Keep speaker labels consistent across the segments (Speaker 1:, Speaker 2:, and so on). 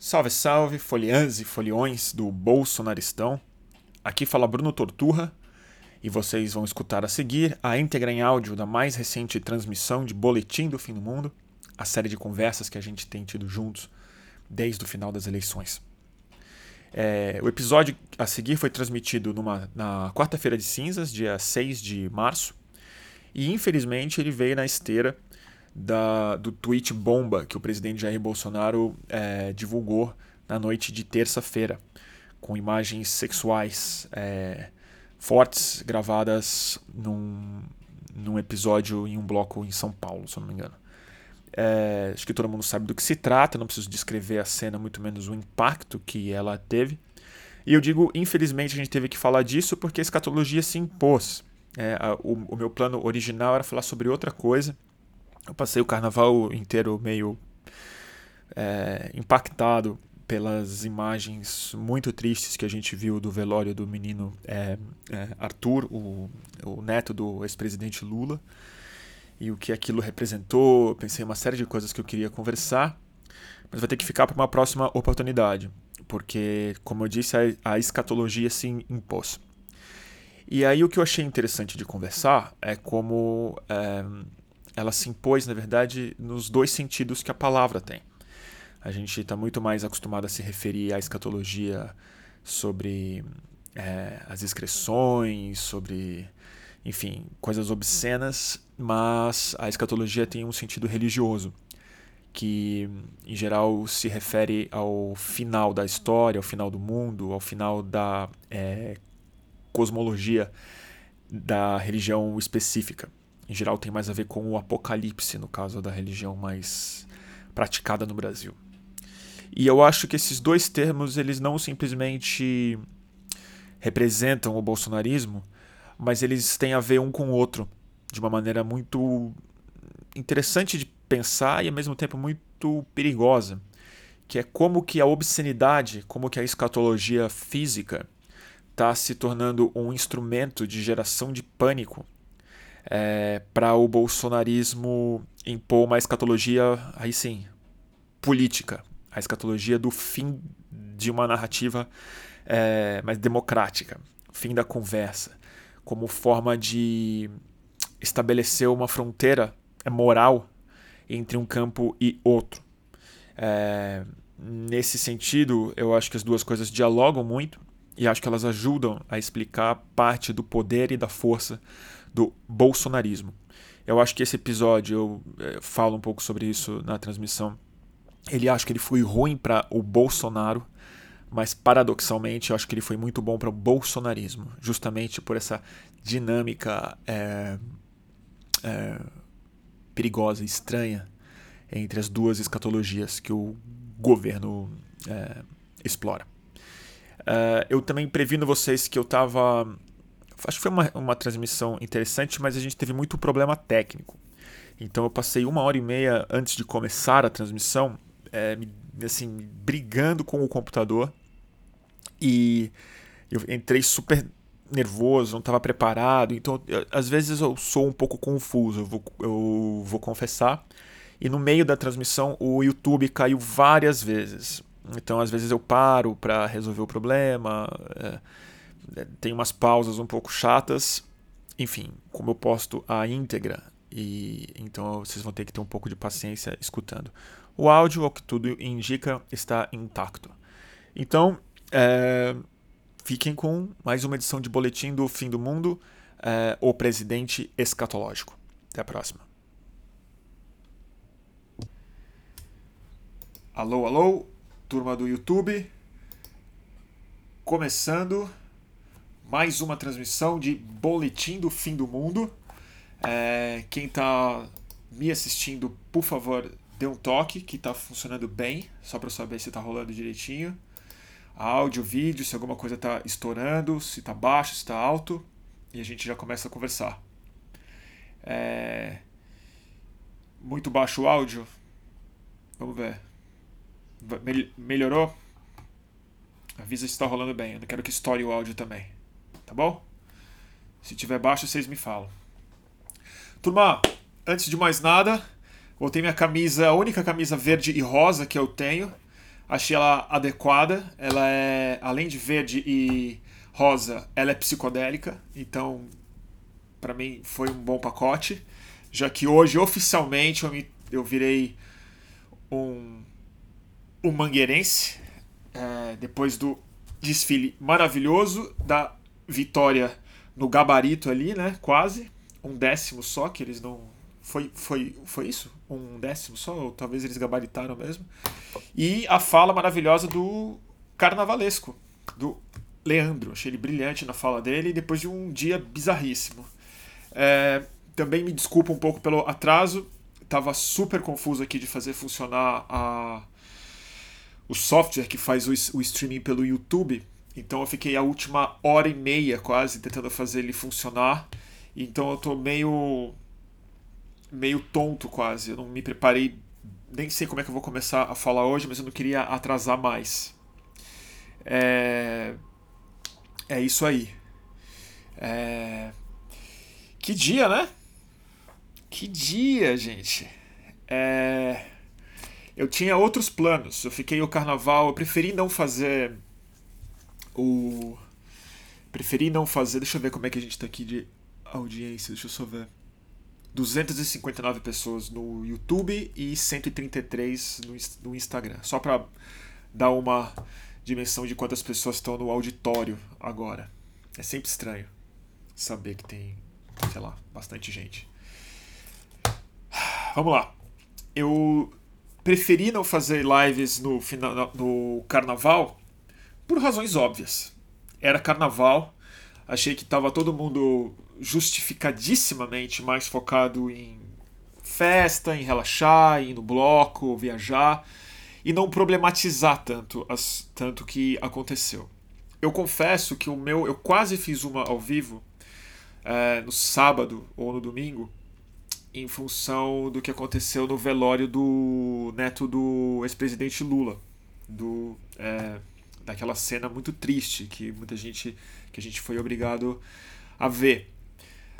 Speaker 1: Salve, salve, foliãs e foliões do Bolsonaristão. Aqui fala Bruno Torturra e vocês vão escutar a seguir a íntegra em áudio da mais recente transmissão de Boletim do Fim do Mundo, a série de conversas que a gente tem tido juntos desde o final das eleições. É, o episódio a seguir foi transmitido numa, na quarta-feira de cinzas, dia 6 de março, e infelizmente ele veio na esteira da, do tweet bomba que o presidente Jair Bolsonaro é, divulgou na noite de terça-feira, com imagens sexuais é, fortes gravadas num, num episódio em um bloco em São Paulo, se eu não me engano. É, acho que todo mundo sabe do que se trata, não preciso descrever a cena, muito menos o impacto que ela teve. E eu digo, infelizmente, a gente teve que falar disso porque a escatologia se impôs. É, a, o, o, meu plano original era falar sobre outra coisa. Eu passei o carnaval inteiro meio é, impactado pelas imagens muito tristes que a gente viu do velório do menino é, é, Arthur, o, o neto do ex-presidente Lula, e o que aquilo representou. Pensei em uma série de coisas que eu queria conversar, mas vai ter que ficar para uma próxima oportunidade, porque, como eu disse, a, a escatologia se impôs. E aí o que eu achei interessante de conversar é como é, ela se impôs, na verdade, nos dois sentidos que a palavra tem. A gente está muito mais acostumado a se referir à escatologia sobre é, as excreções, sobre, enfim, coisas obscenas, mas a escatologia tem um sentido religioso, que em geral se refere ao final da história, ao final do mundo, ao final da é, cosmologia da religião específica. Em geral, tem mais a ver com o apocalipse, no caso da religião mais praticada no Brasil. E eu acho que esses dois termos eles não simplesmente representam o bolsonarismo, mas eles têm a ver um com o outro de uma maneira muito interessante de pensar e ao mesmo tempo muito perigosa, que é como que a obscenidade, como que a escatologia física está se tornando um instrumento de geração de pânico é, para o bolsonarismo impor uma escatologia, aí sim, política, a escatologia do fim de uma narrativa é, mais democrática, fim da conversa, como forma de estabelecer uma fronteira moral entre um campo e outro. É, nesse sentido, eu acho que as duas coisas dialogam muito e acho que elas ajudam a explicar parte do poder e da força do bolsonarismo. Eu acho que esse episódio, eu é, falo um pouco sobre isso na transmissão, ele acha que ele foi ruim para o Bolsonaro, mas paradoxalmente eu acho que ele foi muito bom para o bolsonarismo, justamente por essa dinâmica é, é, perigosa, estranha entre as duas escatologias que o governo é, explora. Eu também previno vocês que eu estava. Acho que foi uma, uma transmissão interessante, mas a gente teve muito problema técnico. Então eu passei uma hora e meia antes de começar a transmissão, é, assim, brigando com o computador. E eu entrei super nervoso, não estava preparado. Então, eu, às vezes eu sou um pouco confuso, eu vou, eu vou confessar. E no meio da transmissão, o YouTube caiu várias vezes. Então, às vezes eu paro para resolver o problema, é, tem umas pausas um pouco chatas. Enfim, como eu posto a íntegra, e então vocês vão ter que ter um pouco de paciência escutando. O áudio, ao que tudo indica, está intacto. Então, é, fiquem com mais uma edição de Boletim do Fim do Mundo, é, o presidente escatológico. Até a próxima. Alô, alô turma do YouTube. Começando mais uma transmissão de Boletim do Fim do Mundo. É, quem está me assistindo, por favor, dê um toque que está funcionando bem, só para saber se está rolando direitinho. Áudio, vídeo, se alguma coisa está estourando, se está baixo, se está alto. E a gente já começa a conversar. É... Muito baixo o áudio? Vamos ver. Melhorou? Avisa se está rolando bem. Eu não quero que estoure o áudio também. Tá bom? Se tiver baixo, vocês me falam. Turma, antes de mais nada, voltei minha camisa, a única camisa verde e rosa que eu tenho. Achei ela adequada. Ela é, além de verde e rosa, ela é psicodélica. Então, para mim, foi um bom pacote. Já que hoje, oficialmente, eu, me, eu virei um, um mangueirense. É, depois do desfile maravilhoso da vitória no gabarito ali, né? Quase. Um décimo só, que eles não. Foi, foi, foi isso? Um décimo só? Ou talvez eles gabaritaram mesmo. E a fala maravilhosa do carnavalesco, do Leandro. Achei ele brilhante na fala dele, depois de um dia bizarríssimo. É, também me desculpa um pouco pelo atraso. Tava super confuso aqui de fazer funcionar a, o software que faz o, o streaming pelo YouTube. Então eu fiquei a última hora e meia quase tentando fazer ele funcionar. Então eu tô meio meio tonto quase. Eu não me preparei, nem sei como é que eu vou começar a falar hoje, mas eu não queria atrasar mais. É, é isso aí. É... Que dia, né? Que dia, gente. É... Eu tinha outros planos. Eu fiquei o carnaval. Eu preferi não fazer o. Preferi não fazer. Deixa eu ver como é que a gente tá aqui de audiência. Deixa eu só ver. 259 pessoas no YouTube e 133 no, no Instagram. Só para dar uma dimensão de quantas pessoas estão no auditório agora. É sempre estranho saber que tem, sei lá, bastante gente. Vamos lá. Eu preferi não fazer lives no, final, no carnaval por razões óbvias. Era carnaval, achei que estava todo mundo justificadissimamente mais focado em festa, em relaxar, em ir no bloco, viajar e não problematizar tanto as tanto que aconteceu. Eu confesso que o meu eu quase fiz uma ao vivo é, no sábado ou no domingo em função do que aconteceu no velório do neto do ex-presidente Lula, do é, daquela cena muito triste que muita gente que a gente foi obrigado a ver.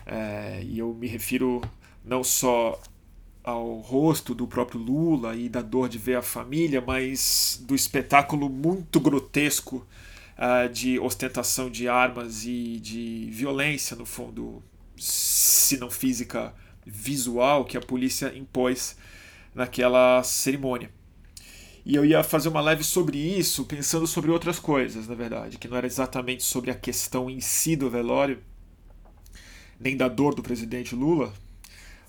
Speaker 1: É, e eu me refiro não só ao rosto do próprio Lula e da dor de ver a família, mas do espetáculo muito grotesco uh, de ostentação de armas e de violência, no fundo, se não física, visual, que a polícia impôs naquela cerimônia. E eu ia fazer uma live sobre isso, pensando sobre outras coisas, na verdade, que não era exatamente sobre a questão em si do velório, nem da dor do presidente Lula,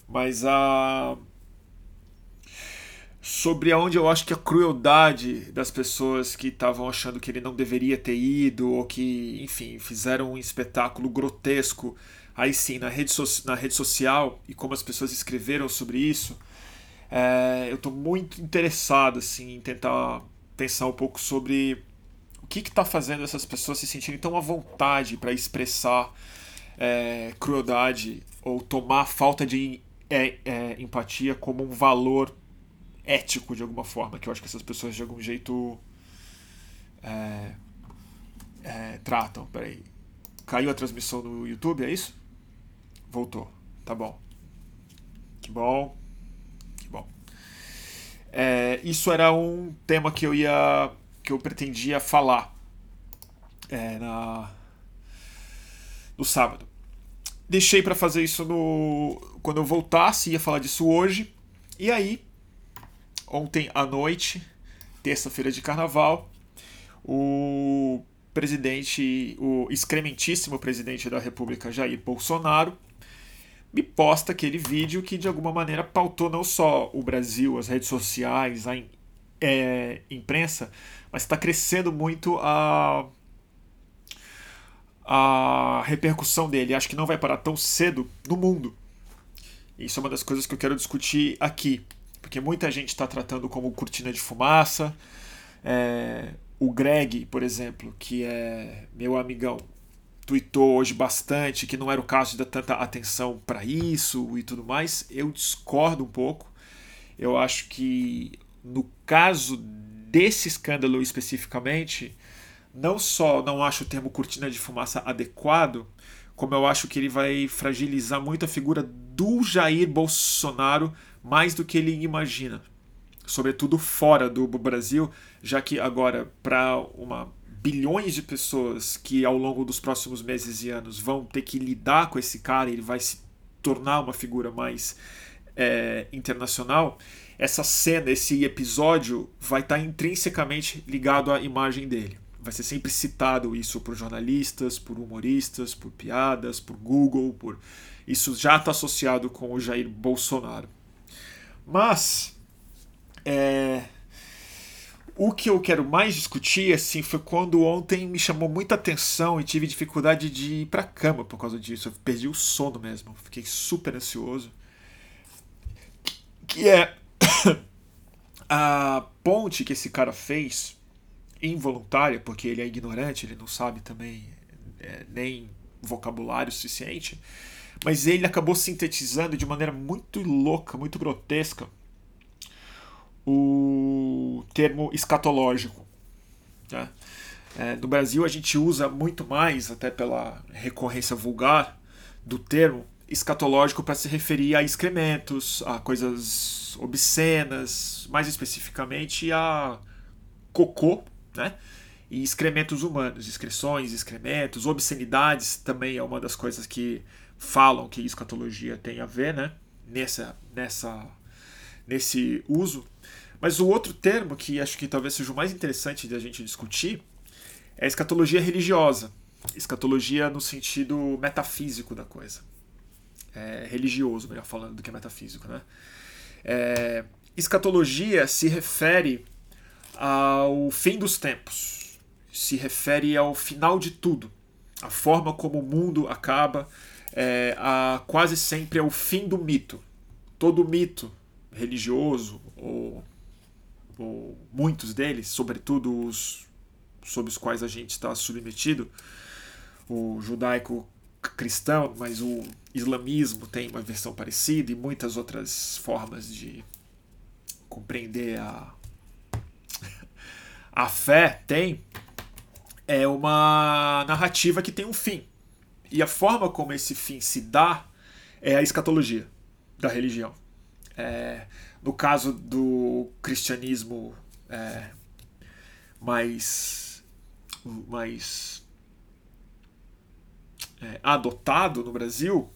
Speaker 1: mas a sobre aonde eu acho que a crueldade das pessoas que estavam achando que ele não deveria ter ido ou que, enfim, fizeram um espetáculo grotesco aí sim na rede, so na rede social e como as pessoas escreveram sobre isso é, eu estou muito interessado assim, em tentar pensar um pouco sobre o que está fazendo essas pessoas se sentirem tão à vontade para expressar é, crueldade ou tomar falta de é, é, empatia como um valor ético de alguma forma, que eu acho que essas pessoas de algum jeito é, é, tratam. Peraí. Caiu a transmissão no YouTube, é isso? Voltou. Tá bom. Que bom. É, isso era um tema que eu ia. que eu pretendia falar é, na, no sábado. Deixei para fazer isso no. Quando eu voltasse, ia falar disso hoje. E aí, ontem à noite, terça-feira de carnaval, o presidente, o excrementíssimo presidente da República, Jair Bolsonaro, me posta aquele vídeo que de alguma maneira pautou não só o Brasil, as redes sociais, a é, imprensa, mas está crescendo muito a, a repercussão dele. Acho que não vai parar tão cedo no mundo. Isso é uma das coisas que eu quero discutir aqui, porque muita gente está tratando como cortina de fumaça. É, o Greg, por exemplo, que é meu amigão, tweetou hoje bastante que não era o caso de dar tanta atenção para isso e tudo mais. Eu discordo um pouco. Eu acho que no caso desse escândalo especificamente, não só não acho o termo cortina de fumaça adequado, como eu acho que ele vai fragilizar muito a figura do Jair Bolsonaro mais do que ele imagina. sobretudo fora do Brasil, já que agora para uma bilhões de pessoas que ao longo dos próximos meses e anos vão ter que lidar com esse cara, ele vai se tornar uma figura mais é, internacional. Essa cena, esse episódio vai estar intrinsecamente ligado à imagem dele. Vai ser sempre citado isso por jornalistas, por humoristas, por piadas, por Google, por isso já está associado com o Jair Bolsonaro. Mas é, o que eu quero mais discutir assim foi quando ontem me chamou muita atenção e tive dificuldade de ir para cama por causa disso. Eu perdi o sono mesmo, fiquei super ansioso. Que é a ponte que esse cara fez involuntária, porque ele é ignorante, ele não sabe também é, nem vocabulário suficiente mas ele acabou sintetizando de maneira muito louca, muito grotesca, o termo escatológico. Né? É, no Brasil a gente usa muito mais, até pela recorrência vulgar do termo escatológico para se referir a excrementos, a coisas obscenas, mais especificamente a cocô, né? E excrementos humanos, excreções, excrementos, obscenidades também é uma das coisas que falam que escatologia tem a ver, né? Nessa, nessa, nesse uso. Mas o outro termo que acho que talvez seja o mais interessante de a gente discutir é a escatologia religiosa. Escatologia no sentido metafísico da coisa. É, religioso, melhor falando, do que metafísico, né? É, escatologia se refere ao fim dos tempos, se refere ao final de tudo, a forma como o mundo acaba, é, a, quase sempre é o fim do mito. Todo mito religioso, ou, ou muitos deles, sobretudo os sob os quais a gente está submetido, o judaico cristão, mas o islamismo tem uma versão parecida e muitas outras formas de compreender a, a fé tem é uma narrativa que tem um fim. E a forma como esse fim se dá é a escatologia da religião. É, no caso do cristianismo é, mais, mais é, adotado no Brasil,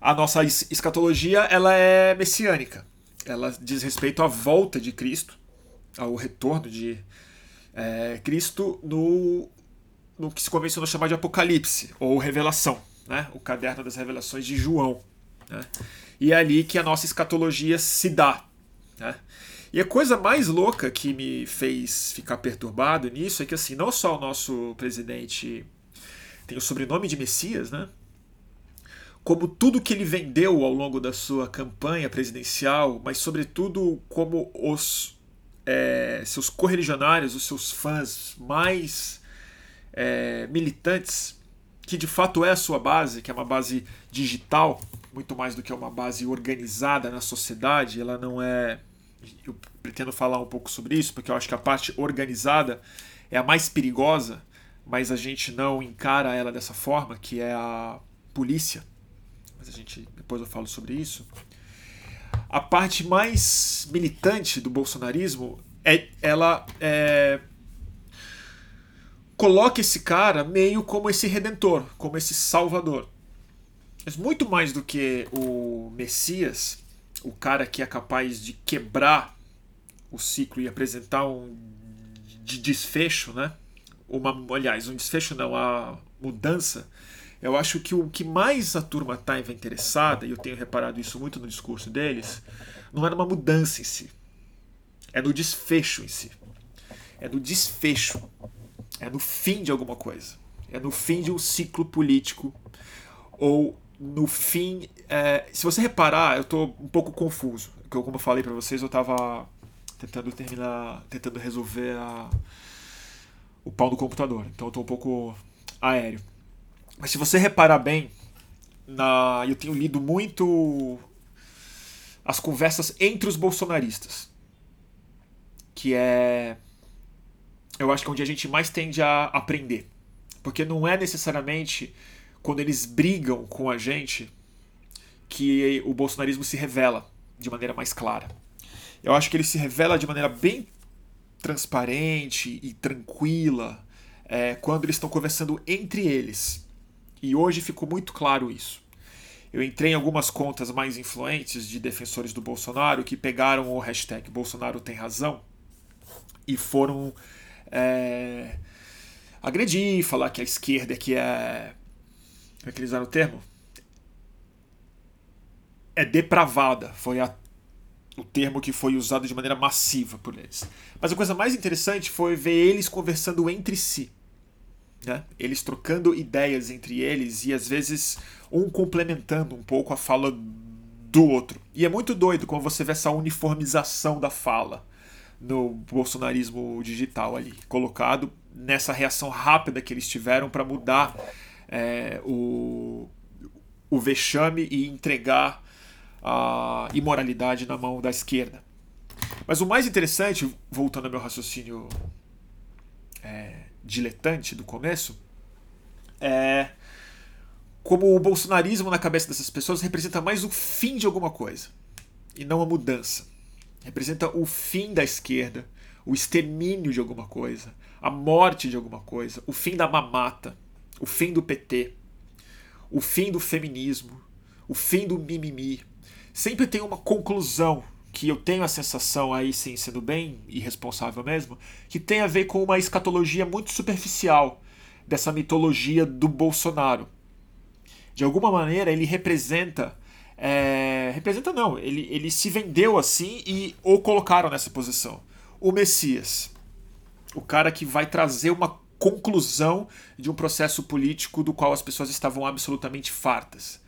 Speaker 1: a nossa escatologia ela é messiânica. Ela diz respeito à volta de Cristo, ao retorno de é, Cristo no no que se convencionou chamar de Apocalipse, ou Revelação, né? o caderno das revelações de João. Né? E é ali que a nossa escatologia se dá. Né? E a coisa mais louca que me fez ficar perturbado nisso é que assim, não só o nosso presidente tem o sobrenome de Messias, né? como tudo que ele vendeu ao longo da sua campanha presidencial, mas sobretudo como os é, seus correligionários, os seus fãs mais é, militantes, que de fato é a sua base, que é uma base digital, muito mais do que uma base organizada na sociedade, ela não é. Eu pretendo falar um pouco sobre isso, porque eu acho que a parte organizada é a mais perigosa, mas a gente não encara ela dessa forma, que é a polícia. Mas a gente depois eu falo sobre isso. A parte mais militante do bolsonarismo é ela é, coloca esse cara meio como esse redentor, como esse salvador. Mas muito mais do que o Messias, o cara que é capaz de quebrar o ciclo e apresentar um de desfecho, né? Uma, aliás, um desfecho não, a mudança. Eu acho que o que mais a turma estava interessada, e eu tenho reparado isso muito no discurso deles, não é numa mudança em si. É no desfecho em si. É no desfecho é no fim de alguma coisa. É no fim de um ciclo político. Ou no fim. É, se você reparar, eu estou um pouco confuso. Porque, como eu falei para vocês, eu estava tentando terminar. tentando resolver a, o pau do computador. Então eu estou um pouco aéreo. Mas se você reparar bem, na, eu tenho lido muito as conversas entre os bolsonaristas. Que é eu acho que é onde a gente mais tende a aprender. Porque não é necessariamente quando eles brigam com a gente que o bolsonarismo se revela de maneira mais clara. Eu acho que ele se revela de maneira bem transparente e tranquila é, quando eles estão conversando entre eles. E hoje ficou muito claro isso. Eu entrei em algumas contas mais influentes de defensores do Bolsonaro que pegaram o hashtag Bolsonaro tem razão e foram é, agredir, falar que a esquerda é que é. Eles usaram o termo? É depravada. Foi a, o termo que foi usado de maneira massiva por eles. Mas a coisa mais interessante foi ver eles conversando entre si. Né? Eles trocando ideias entre eles e às vezes um complementando um pouco a fala do outro. E é muito doido quando você vê essa uniformização da fala no bolsonarismo digital ali, colocado nessa reação rápida que eles tiveram para mudar é, o, o vexame e entregar a imoralidade na mão da esquerda. Mas o mais interessante, voltando ao meu raciocínio é, diletante do começo, é como o bolsonarismo na cabeça dessas pessoas representa mais o fim de alguma coisa e não a mudança. Representa o fim da esquerda, o extermínio de alguma coisa, a morte de alguma coisa, o fim da mamata, o fim do PT, o fim do feminismo, o fim do mimimi. Sempre tem uma conclusão que eu tenho a sensação aí, sim, sendo bem irresponsável mesmo, que tem a ver com uma escatologia muito superficial dessa mitologia do Bolsonaro. De alguma maneira, ele representa. É, representa não, ele, ele se vendeu assim e o colocaram nessa posição. O Messias. O cara que vai trazer uma conclusão de um processo político do qual as pessoas estavam absolutamente fartas.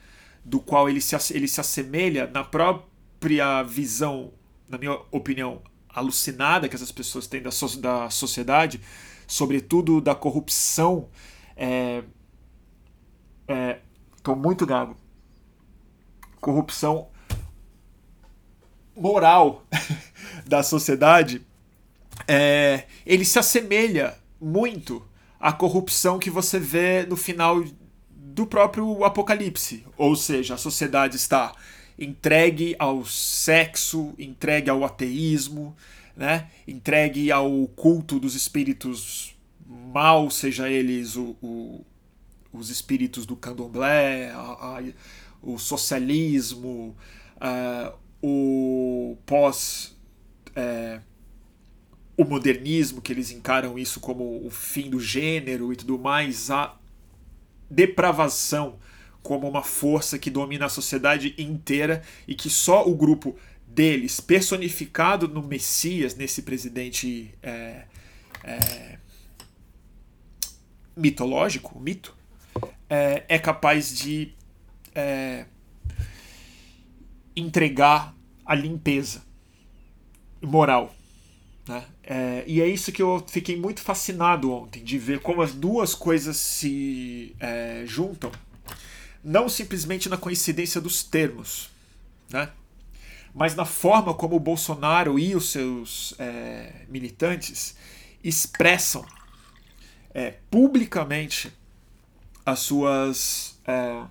Speaker 1: Do qual ele se, ele se assemelha na própria visão, na minha opinião, alucinada que essas pessoas têm da, so da sociedade, sobretudo da corrupção. É, é, tô muito gago. Corrupção moral da sociedade, é, ele se assemelha muito à corrupção que você vê no final do próprio Apocalipse. Ou seja, a sociedade está entregue ao sexo, entregue ao ateísmo, né? entregue ao culto dos espíritos mal, seja eles o, o, os espíritos do candomblé, a, a, o socialismo, uh, o pós. Uh, o modernismo, que eles encaram isso como o fim do gênero e tudo mais, a depravação como uma força que domina a sociedade inteira e que só o grupo deles, personificado no Messias, nesse presidente é, é, mitológico, mito, é, é capaz de é, entregar a limpeza moral. Né? É, e é isso que eu fiquei muito fascinado ontem, de ver como as duas coisas se é, juntam não simplesmente na coincidência dos termos, né? mas na forma como o Bolsonaro e os seus é, militantes expressam é, publicamente as suas é,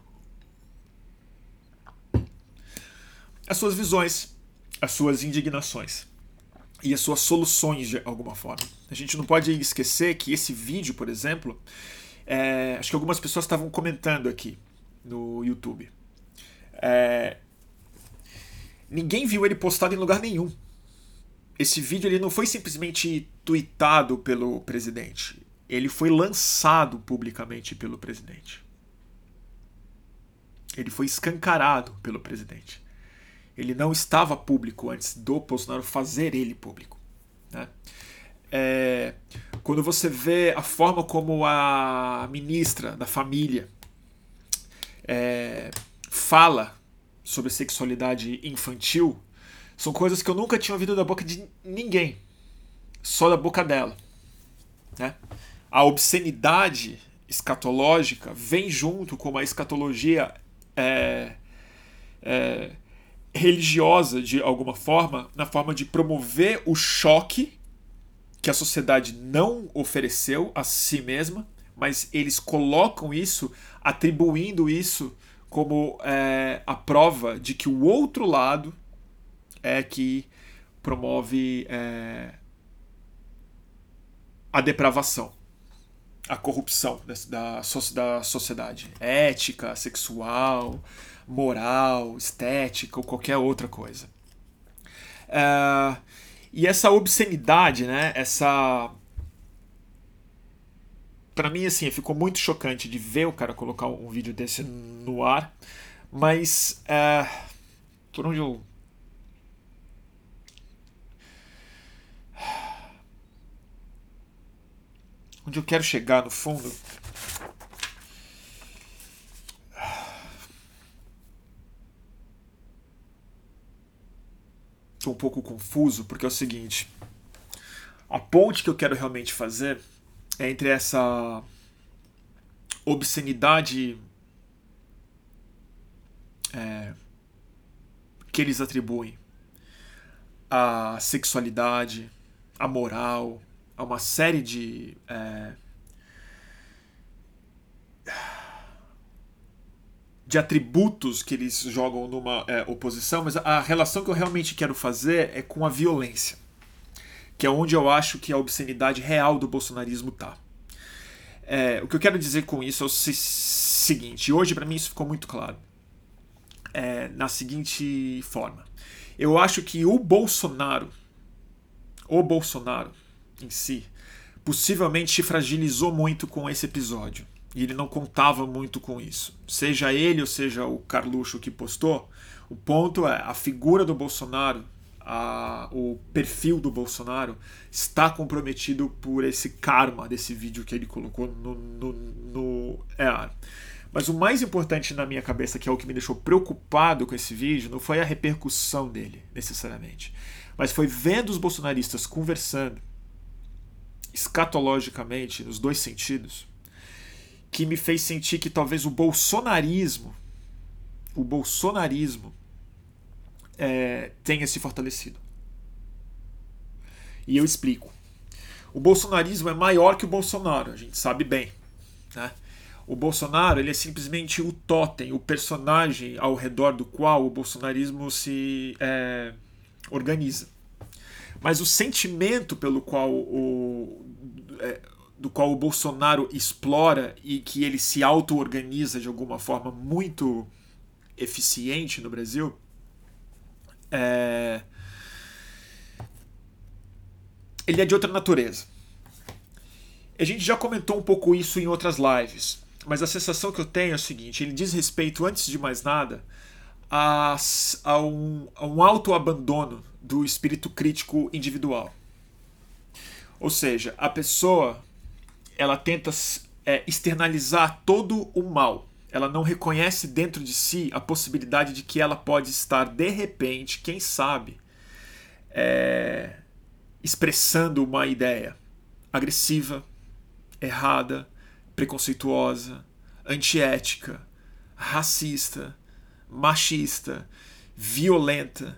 Speaker 1: as suas visões, as suas indignações e as suas soluções de alguma forma. A gente não pode esquecer que esse vídeo, por exemplo, é, acho que algumas pessoas estavam comentando aqui no YouTube. É... Ninguém viu ele postado em lugar nenhum. Esse vídeo ele não foi simplesmente tweetado pelo presidente. Ele foi lançado publicamente pelo presidente. Ele foi escancarado pelo presidente. Ele não estava público antes do Bolsonaro fazer ele público. Né? É, quando você vê a forma como a ministra da família é, fala sobre sexualidade infantil são coisas que eu nunca tinha ouvido da boca de ninguém, só da boca dela. Né? A obscenidade escatológica vem junto com uma escatologia é, é, religiosa, de alguma forma, na forma de promover o choque que a sociedade não ofereceu a si mesma mas eles colocam isso, atribuindo isso como é, a prova de que o outro lado é que promove é, a depravação, a corrupção da, da sociedade, ética, sexual, moral, estética ou qualquer outra coisa. É, e essa obscenidade, né? Essa para mim assim ficou muito chocante de ver o cara colocar um vídeo desse no ar, mas é, por onde eu onde eu quero chegar no fundo estou um pouco confuso porque é o seguinte a ponte que eu quero realmente fazer é entre essa obscenidade é, que eles atribuem à sexualidade, à moral, a uma série de é, de atributos que eles jogam numa é, oposição, mas a relação que eu realmente quero fazer é com a violência que é onde eu acho que a obscenidade real do bolsonarismo está. É, o que eu quero dizer com isso é o seguinte, hoje para mim isso ficou muito claro. É, na seguinte forma. Eu acho que o Bolsonaro, o Bolsonaro em si, possivelmente se fragilizou muito com esse episódio. E ele não contava muito com isso. Seja ele ou seja o Carluxo que postou, o ponto é a figura do Bolsonaro a, o perfil do Bolsonaro está comprometido por esse karma desse vídeo que ele colocou no, no, no é, Mas o mais importante na minha cabeça, que é o que me deixou preocupado com esse vídeo, não foi a repercussão dele, necessariamente. Mas foi vendo os bolsonaristas conversando escatologicamente, nos dois sentidos, que me fez sentir que talvez o bolsonarismo, o bolsonarismo é, tenha se fortalecido. E eu explico. O bolsonarismo é maior que o Bolsonaro, a gente sabe bem. Né? O Bolsonaro ele é simplesmente o totem, o personagem ao redor do qual o bolsonarismo se é, organiza. Mas o sentimento pelo qual o, é, do qual o Bolsonaro explora e que ele se auto-organiza de alguma forma muito eficiente no Brasil é... Ele é de outra natureza. A gente já comentou um pouco isso em outras lives, mas a sensação que eu tenho é o seguinte: ele diz respeito, antes de mais nada, a, a um, a um autoabandono do espírito crítico individual. Ou seja, a pessoa ela tenta é, externalizar todo o mal ela não reconhece dentro de si a possibilidade de que ela pode estar, de repente, quem sabe, é, expressando uma ideia agressiva, errada, preconceituosa, antiética, racista, machista, violenta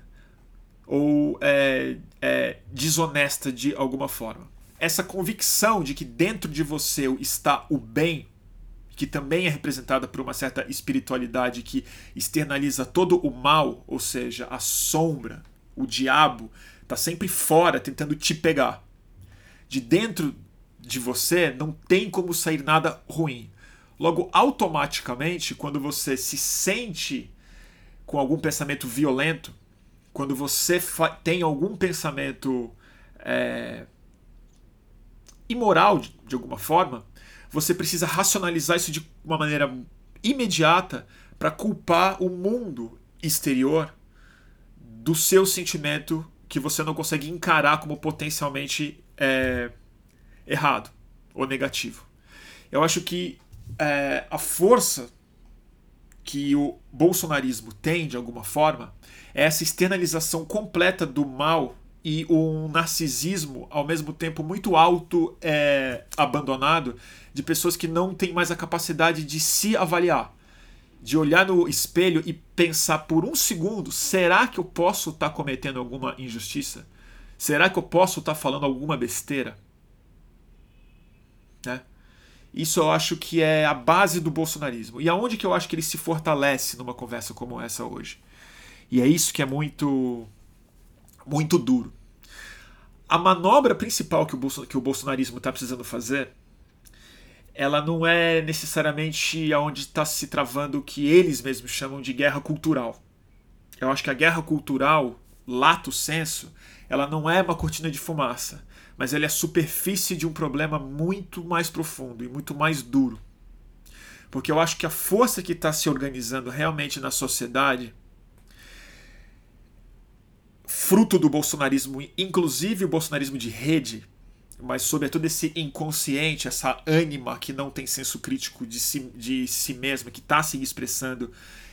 Speaker 1: ou é, é, desonesta de alguma forma. Essa convicção de que dentro de você está o bem que também é representada por uma certa espiritualidade que externaliza todo o mal, ou seja, a sombra, o diabo, está sempre fora tentando te pegar. De dentro de você não tem como sair nada ruim. Logo, automaticamente, quando você se sente com algum pensamento violento, quando você tem algum pensamento é, imoral de, de alguma forma, você precisa racionalizar isso de uma maneira imediata para culpar o mundo exterior do seu sentimento que você não consegue encarar como potencialmente é, errado ou negativo. Eu acho que é, a força que o bolsonarismo tem, de alguma forma, é essa externalização completa do mal e um narcisismo ao mesmo tempo muito alto é, abandonado de pessoas que não têm mais a capacidade de se avaliar de olhar no espelho e pensar por um segundo será que eu posso estar tá cometendo alguma injustiça? Será que eu posso estar tá falando alguma besteira? Né? isso eu acho que é a base do bolsonarismo. E aonde que eu acho que ele se fortalece numa conversa como essa hoje? E é isso que é muito muito duro. A manobra principal que o, Bolson, que o bolsonarismo está precisando fazer, ela não é necessariamente aonde está se travando o que eles mesmos chamam de guerra cultural. Eu acho que a guerra cultural, lato senso, ela não é uma cortina de fumaça, mas ela é a superfície de um problema muito mais profundo e muito mais duro. Porque eu acho que a força que está se organizando realmente na sociedade, fruto do bolsonarismo, inclusive o bolsonarismo de rede, mas sobretudo esse inconsciente, essa ânima que não tem senso crítico de si, de si mesma, que está se expressando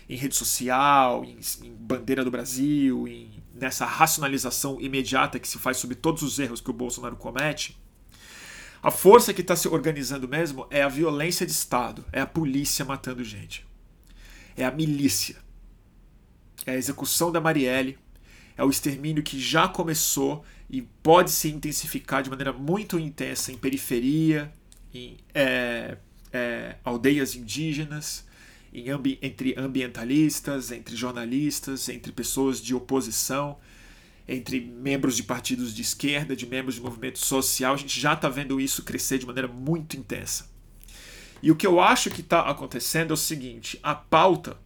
Speaker 1: em rede social, em, em, bandeira do Brasil, em, nessa racionalização imediata que se faz sobre todos os erros que o Bolsonaro comete, a força que está se organizando mesmo é a violência de Estado, é a polícia matando gente, é a milícia, é a execução da Marielle, é o extermínio que já começou e pode se intensificar de maneira muito intensa em periferia, em é, é, aldeias indígenas, em ambi entre ambientalistas, entre jornalistas, entre pessoas de oposição, entre membros de partidos de esquerda, de membros de movimento social. A gente já está vendo isso crescer de maneira muito intensa. E o que eu acho que está acontecendo é o seguinte: a pauta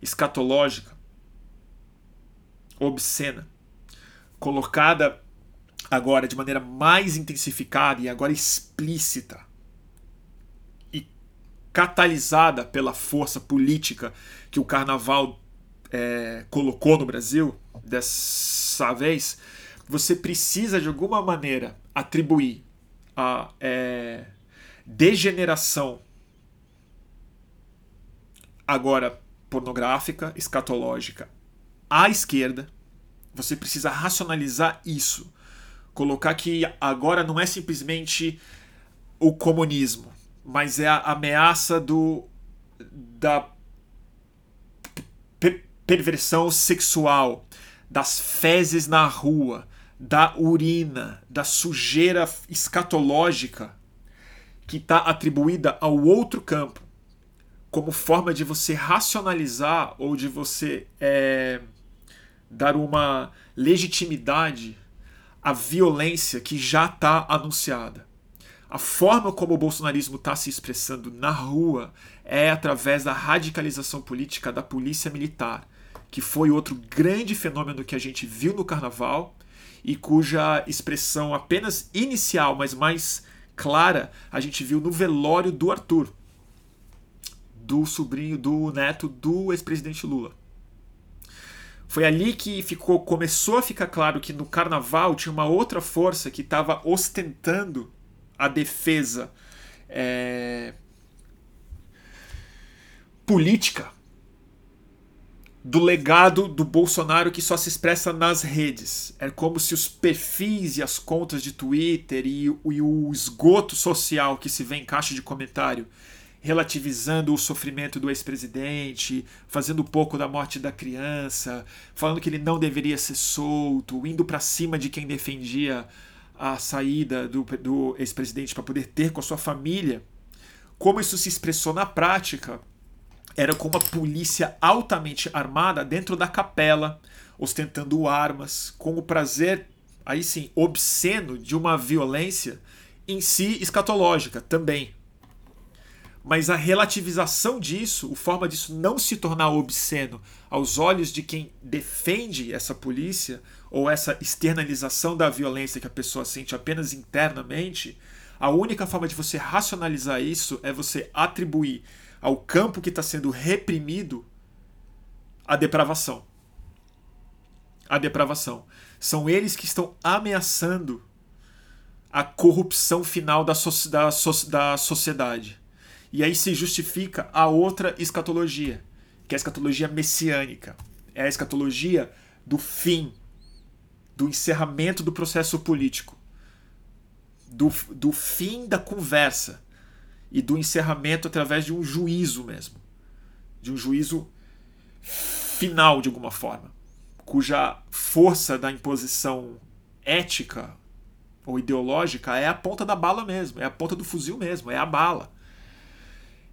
Speaker 1: escatológica, obscena, colocada agora de maneira mais intensificada e agora explícita e catalisada pela força política que o carnaval é, colocou no Brasil dessa vez, você precisa de alguma maneira atribuir a é, degeneração agora pornográfica, escatológica à esquerda você precisa racionalizar isso. Colocar que agora não é simplesmente o comunismo, mas é a ameaça do da perversão sexual, das fezes na rua, da urina, da sujeira escatológica que está atribuída ao outro campo, como forma de você racionalizar ou de você é, dar uma legitimidade à violência que já está anunciada. A forma como o bolsonarismo está se expressando na rua é através da radicalização política da polícia militar, que foi outro grande fenômeno que a gente viu no carnaval e cuja expressão apenas inicial, mas mais clara, a gente viu no velório do Arthur, do sobrinho, do neto do ex-presidente Lula. Foi ali que ficou, começou a ficar claro que no carnaval tinha uma outra força que estava ostentando a defesa é, política do legado do Bolsonaro que só se expressa nas redes. É como se os perfis e as contas de Twitter e, e o esgoto social que se vê em caixa de comentário relativizando o sofrimento do ex-presidente, fazendo pouco da morte da criança, falando que ele não deveria ser solto, indo para cima de quem defendia a saída do, do ex-presidente para poder ter com a sua família. Como isso se expressou na prática era com uma polícia altamente armada dentro da capela, ostentando armas, com o prazer, aí sim, obsceno de uma violência em si escatológica também mas a relativização disso, a forma disso não se tornar obsceno aos olhos de quem defende essa polícia ou essa externalização da violência que a pessoa sente apenas internamente, a única forma de você racionalizar isso é você atribuir ao campo que está sendo reprimido a depravação. A depravação. São eles que estão ameaçando a corrupção final da, so da, so da sociedade. E aí se justifica a outra escatologia, que é a escatologia messiânica. É a escatologia do fim, do encerramento do processo político, do, do fim da conversa e do encerramento através de um juízo mesmo. De um juízo final, de alguma forma, cuja força da imposição ética ou ideológica é a ponta da bala mesmo, é a ponta do fuzil mesmo, é a bala.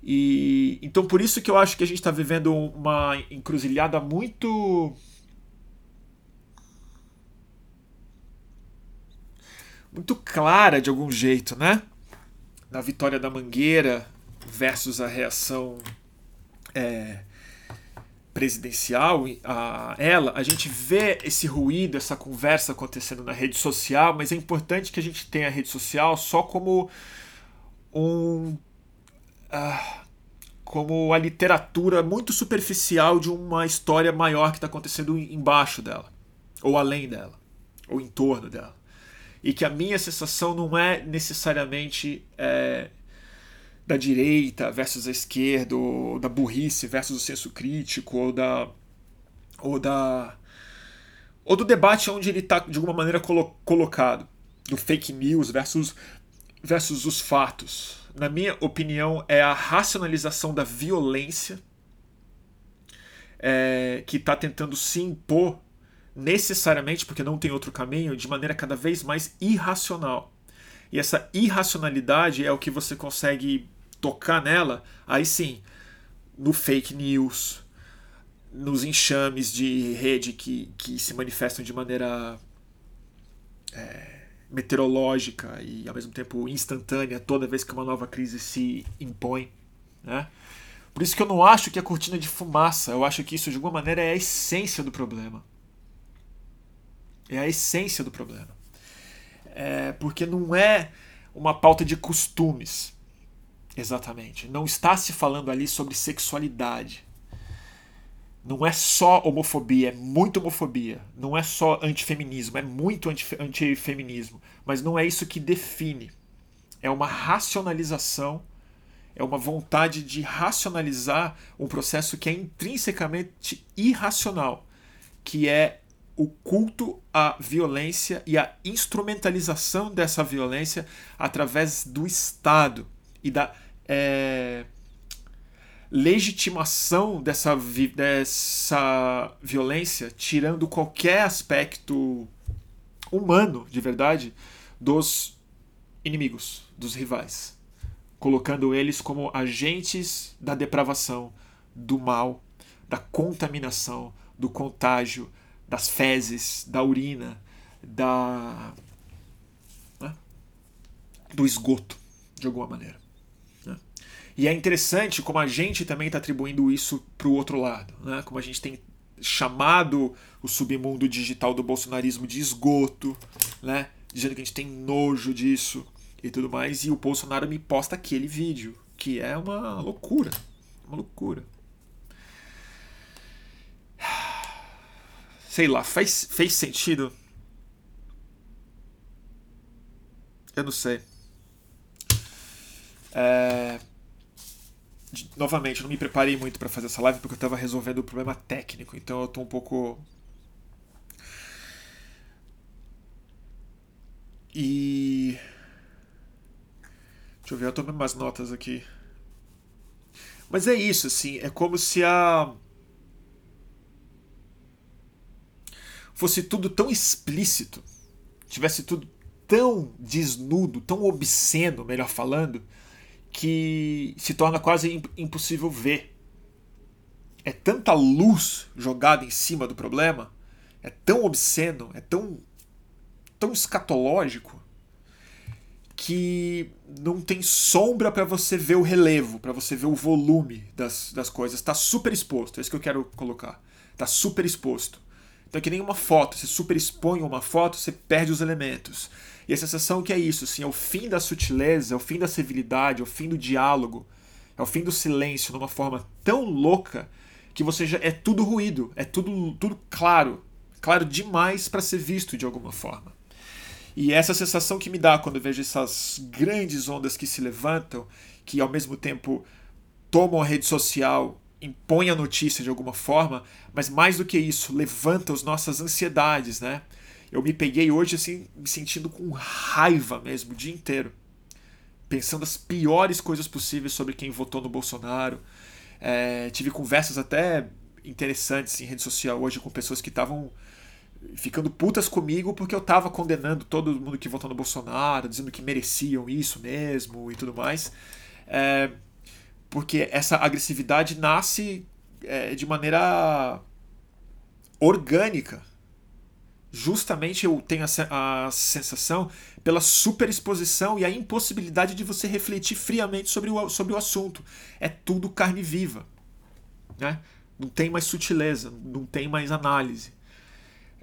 Speaker 1: E então por isso que eu acho que a gente está vivendo uma encruzilhada muito muito clara de algum jeito, né? Na vitória da Mangueira versus a reação é, presidencial a ela, a gente vê esse ruído, essa conversa acontecendo na rede social, mas é importante que a gente tenha a rede social só como um. Como a literatura muito superficial de uma história maior que está acontecendo embaixo dela, ou além dela, ou em torno dela. E que a minha sensação não é necessariamente é, da direita versus a esquerda, ou da burrice versus o senso crítico, ou da. ou da. ou do debate onde ele está de alguma maneira colo colocado, do fake news versus, versus os fatos. Na minha opinião, é a racionalização da violência é, que está tentando se impor necessariamente, porque não tem outro caminho, de maneira cada vez mais irracional. E essa irracionalidade é o que você consegue tocar nela, aí sim, no fake news, nos enxames de rede que, que se manifestam de maneira é, meteorológica e ao mesmo tempo instantânea toda vez que uma nova crise se impõe. Né? Por isso que eu não acho que é cortina de fumaça, eu acho que isso de alguma maneira é a essência do problema. É a essência do problema. É porque não é uma pauta de costumes. Exatamente. Não está se falando ali sobre sexualidade. Não é só homofobia, é muito homofobia. Não é só antifeminismo, é muito antifeminismo. Mas não é isso que define. É uma racionalização, é uma vontade de racionalizar um processo que é intrinsecamente irracional, que é o culto à violência e a instrumentalização dessa violência através do Estado e da é, legitimação dessa, dessa violência, tirando qualquer aspecto humano, de verdade, dos inimigos, dos rivais, colocando eles como agentes da depravação, do mal, da contaminação, do contágio, das fezes, da urina, da né? do esgoto, de alguma maneira. E é interessante como a gente também está atribuindo isso para o outro lado, né? como a gente tem chamado o submundo digital do bolsonarismo de esgoto, né? dizendo que a gente tem nojo disso e tudo mais, e o Bolsonaro me posta aquele vídeo, que é uma loucura, uma loucura. Sei lá, fez, fez sentido? Eu não sei. É, novamente, não me preparei muito para fazer essa live porque eu estava resolvendo o problema técnico, então eu tô um pouco. E. Deixa eu ver, eu tomei umas notas aqui. Mas é isso, assim, é como se a. Fosse tudo tão explícito, tivesse tudo tão desnudo, tão obsceno, melhor falando, que se torna quase impossível ver. É tanta luz jogada em cima do problema, é tão obsceno, é tão, tão escatológico, que não tem sombra para você ver o relevo, para você ver o volume das, das coisas. Está super exposto, é isso que eu quero colocar. Está super exposto. Então é que nem uma foto, você superexpõe uma foto, você perde os elementos. E a sensação que é isso, assim, é o fim da sutileza, é o fim da civilidade, é o fim do diálogo, é o fim do silêncio, numa forma tão louca que você já é tudo ruído, é tudo, tudo claro, claro demais para ser visto de alguma forma. E essa sensação que me dá quando vejo essas grandes ondas que se levantam, que ao mesmo tempo tomam a rede social, impõem a notícia de alguma forma, mas mais do que isso, levanta as nossas ansiedades, né? Eu me peguei hoje assim, me sentindo com raiva mesmo o dia inteiro. Pensando as piores coisas possíveis sobre quem votou no Bolsonaro. É, tive conversas até interessantes em rede social hoje com pessoas que estavam ficando putas comigo porque eu estava condenando todo mundo que votou no Bolsonaro, dizendo que mereciam isso mesmo e tudo mais. É, porque essa agressividade nasce é, de maneira orgânica Justamente eu tenho a, sensação pela superexposição e a impossibilidade de você refletir friamente sobre o, sobre o assunto. É tudo carne viva. Né? Não tem mais sutileza, não tem mais análise.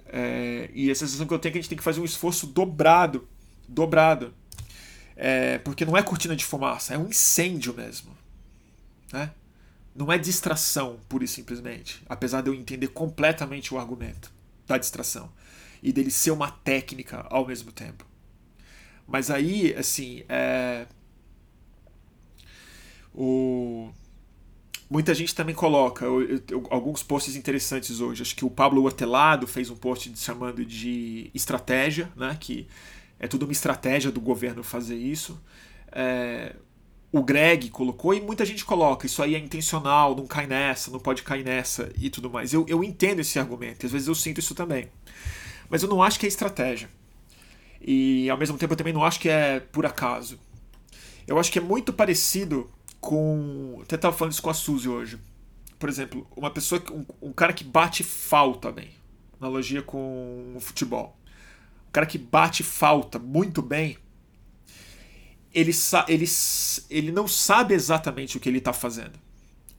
Speaker 1: É, e a sensação que eu tenho é que a gente tem que fazer um esforço dobrado dobrado. É, porque não é cortina de fumaça, é um incêndio mesmo. Né? Não é distração, pura e simplesmente. Apesar de eu entender completamente o argumento da distração. E dele ser uma técnica ao mesmo tempo. Mas aí, assim, é... o... muita gente também coloca eu, eu, alguns posts interessantes hoje. Acho que o Pablo Hortelado fez um post chamando de estratégia, né? que é tudo uma estratégia do governo fazer isso. É, o Greg colocou e muita gente coloca, isso aí é intencional, não cai nessa, não pode cair nessa e tudo mais. Eu, eu entendo esse argumento, às vezes eu sinto isso também. Mas eu não acho que é estratégia. E ao mesmo tempo eu também não acho que é por acaso. Eu acho que é muito parecido com. Até estava falando isso com a Suzy hoje. Por exemplo, uma pessoa, um, um cara que bate falta bem. Analogia com o futebol cara que bate falta muito bem, ele, ele, ele não sabe exatamente o que ele está fazendo.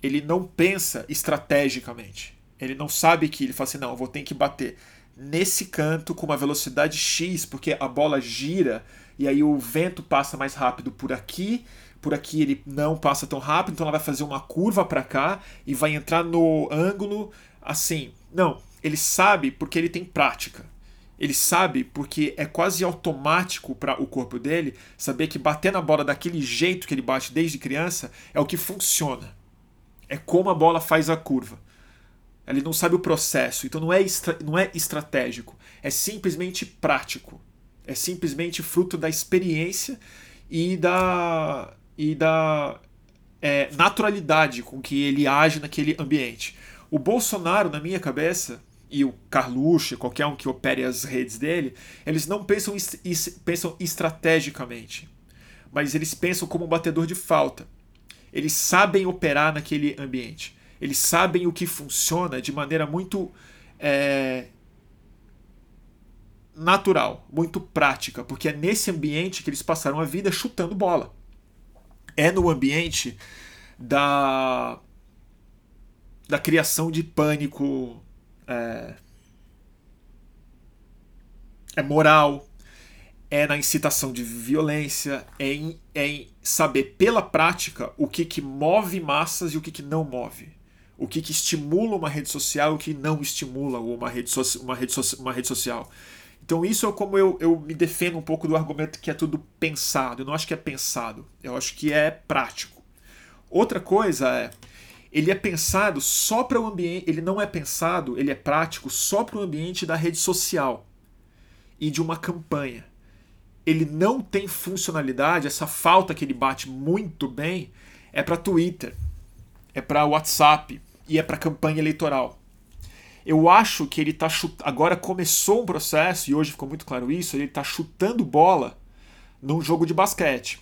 Speaker 1: Ele não pensa estrategicamente. Ele não sabe que ele fala assim: não, eu vou ter que bater nesse canto com uma velocidade X, porque a bola gira e aí o vento passa mais rápido por aqui, por aqui ele não passa tão rápido, então ela vai fazer uma curva para cá e vai entrar no ângulo assim. Não, ele sabe porque ele tem prática. Ele sabe porque é quase automático para o corpo dele saber que bater na bola daquele jeito que ele bate desde criança é o que funciona. É como a bola faz a curva. Ele não sabe o processo, então não é, não é estratégico, é simplesmente prático. É simplesmente fruto da experiência e da, e da é, naturalidade com que ele age naquele ambiente. O Bolsonaro, na minha cabeça, e o Carluxo, qualquer um que opere as redes dele, eles não pensam, pensam estrategicamente, mas eles pensam como um batedor de falta. Eles sabem operar naquele ambiente. Eles sabem o que funciona de maneira muito é, natural, muito prática, porque é nesse ambiente que eles passaram a vida chutando bola. É no ambiente da, da criação de pânico é, é moral, é na incitação de violência, é em, é em saber pela prática o que, que move massas e o que, que não move. O que, que estimula uma rede social e o que não estimula uma rede, so uma rede, so uma rede social. Então isso é como eu, eu me defendo um pouco do argumento que é tudo pensado. Eu não acho que é pensado, eu acho que é prático. Outra coisa é ele é pensado só para o ambiente, ele não é pensado, ele é prático só para o ambiente da rede social e de uma campanha. Ele não tem funcionalidade, essa falta que ele bate muito bem é para Twitter, é para WhatsApp e é para campanha eleitoral. Eu acho que ele está chutando. Agora começou um processo, e hoje ficou muito claro isso, ele está chutando bola num jogo de basquete.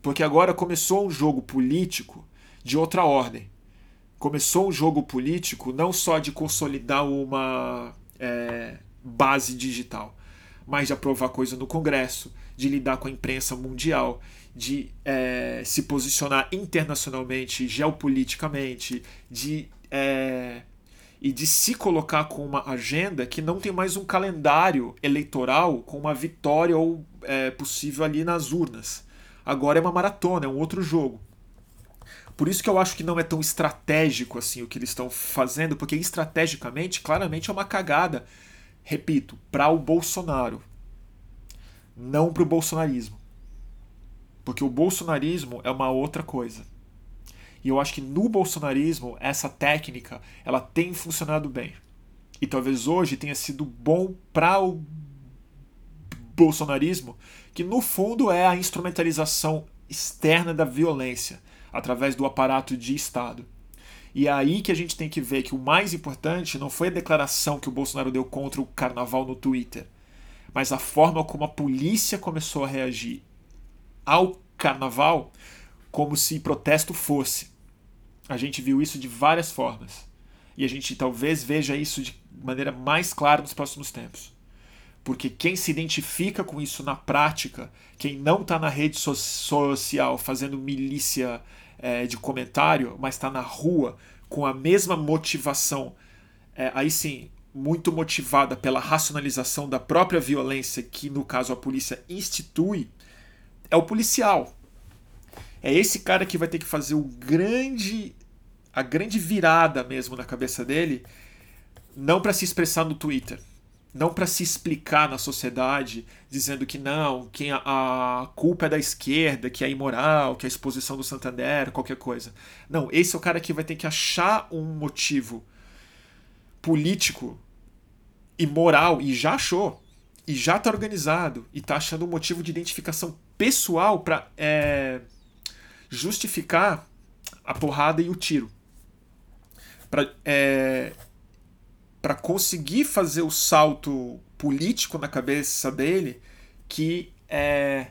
Speaker 1: Porque agora começou um jogo político de outra ordem. Começou um jogo político não só de consolidar uma é, base digital, mas de aprovar coisa no Congresso, de lidar com a imprensa mundial, de é, se posicionar internacionalmente, geopoliticamente, de é, e de se colocar com uma agenda que não tem mais um calendário eleitoral com uma vitória ou é, possível ali nas urnas. Agora é uma maratona, é um outro jogo. Por isso que eu acho que não é tão estratégico assim o que eles estão fazendo, porque estrategicamente, claramente é uma cagada, repito, para o Bolsonaro, não para o bolsonarismo. Porque o bolsonarismo é uma outra coisa. E eu acho que no bolsonarismo essa técnica ela tem funcionado bem. E talvez hoje tenha sido bom para o bolsonarismo, que no fundo é a instrumentalização externa da violência através do aparato de Estado. E é aí que a gente tem que ver que o mais importante não foi a declaração que o Bolsonaro deu contra o carnaval no Twitter, mas a forma como a polícia começou a reagir ao carnaval como se protesto fosse. A gente viu isso de várias formas. E a gente talvez veja isso de maneira mais clara nos próximos tempos. Porque quem se identifica com isso na prática, quem não está na rede so social fazendo milícia é, de comentário, mas está na rua com a mesma motivação, é, aí sim, muito motivada pela racionalização da própria violência que, no caso, a polícia institui, é o policial. É esse cara que vai ter que fazer o grande a grande virada mesmo na cabeça dele, não para se expressar no Twitter, não para se explicar na sociedade, dizendo que não, que a, a, culpa é da esquerda, que é imoral, que é a exposição do Santander, qualquer coisa. Não, esse é o cara que vai ter que achar um motivo político e moral, e já achou, e já está organizado, e está achando um motivo de identificação pessoal para é, justificar a porrada e o tiro para é, conseguir fazer o salto político na cabeça dele que é,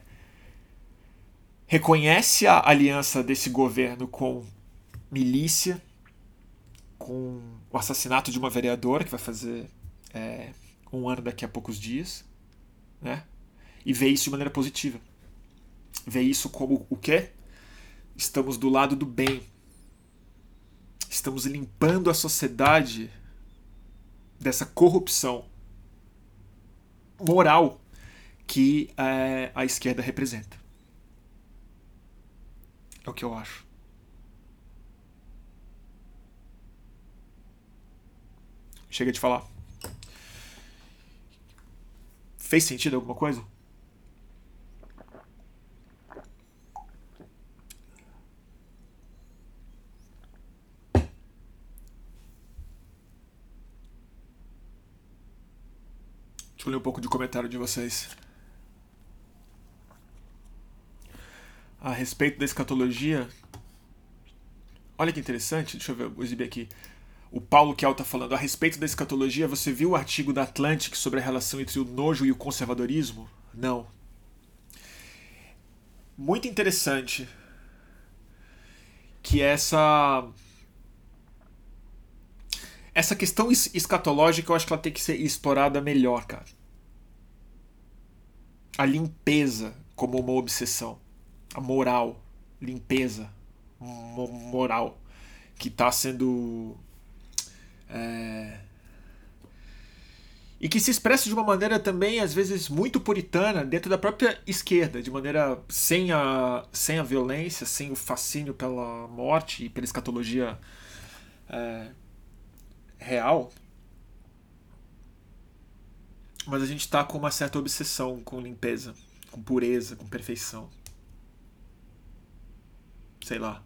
Speaker 1: reconhece a aliança desse governo com milícia, com o assassinato de uma vereadora que vai fazer é, um ano daqui a poucos dias, né? E vê isso de maneira positiva. Vê isso como o quê? Estamos do lado do bem, Estamos limpando a sociedade dessa corrupção moral que é, a esquerda representa. É o que eu acho. Chega de falar. Fez sentido alguma coisa? Eu ler um pouco de comentário de vocês. A respeito da escatologia. Olha que interessante, deixa eu ver, vou exibir aqui. O Paulo Kel está falando a respeito da escatologia. Você viu o artigo da Atlantic sobre a relação entre o nojo e o conservadorismo? Não. Muito interessante que essa essa questão escatológica eu acho que ela tem que ser explorada melhor, cara. A limpeza como uma obsessão. A moral. Limpeza. Moral. Que está sendo. É... E que se expressa de uma maneira também, às vezes, muito puritana dentro da própria esquerda, de maneira sem a, sem a violência, sem o fascínio pela morte e pela escatologia. É real, mas a gente está com uma certa obsessão com limpeza, com pureza, com perfeição. Sei lá.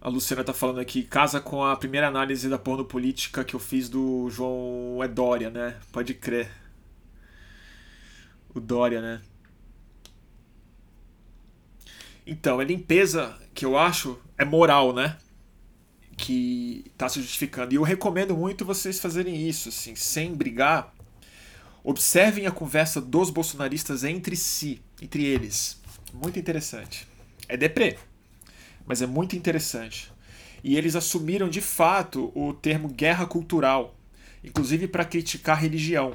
Speaker 1: A Luciana tá falando aqui, casa com a primeira análise da porno política que eu fiz do João Edória, né? Pode crer. O Dória, né? Então, a limpeza que eu acho é moral, né? Que está se justificando. E eu recomendo muito vocês fazerem isso, assim, sem brigar. Observem a conversa dos bolsonaristas entre si, entre eles. Muito interessante. É deprê, mas é muito interessante. E eles assumiram de fato o termo guerra cultural, inclusive para criticar religião.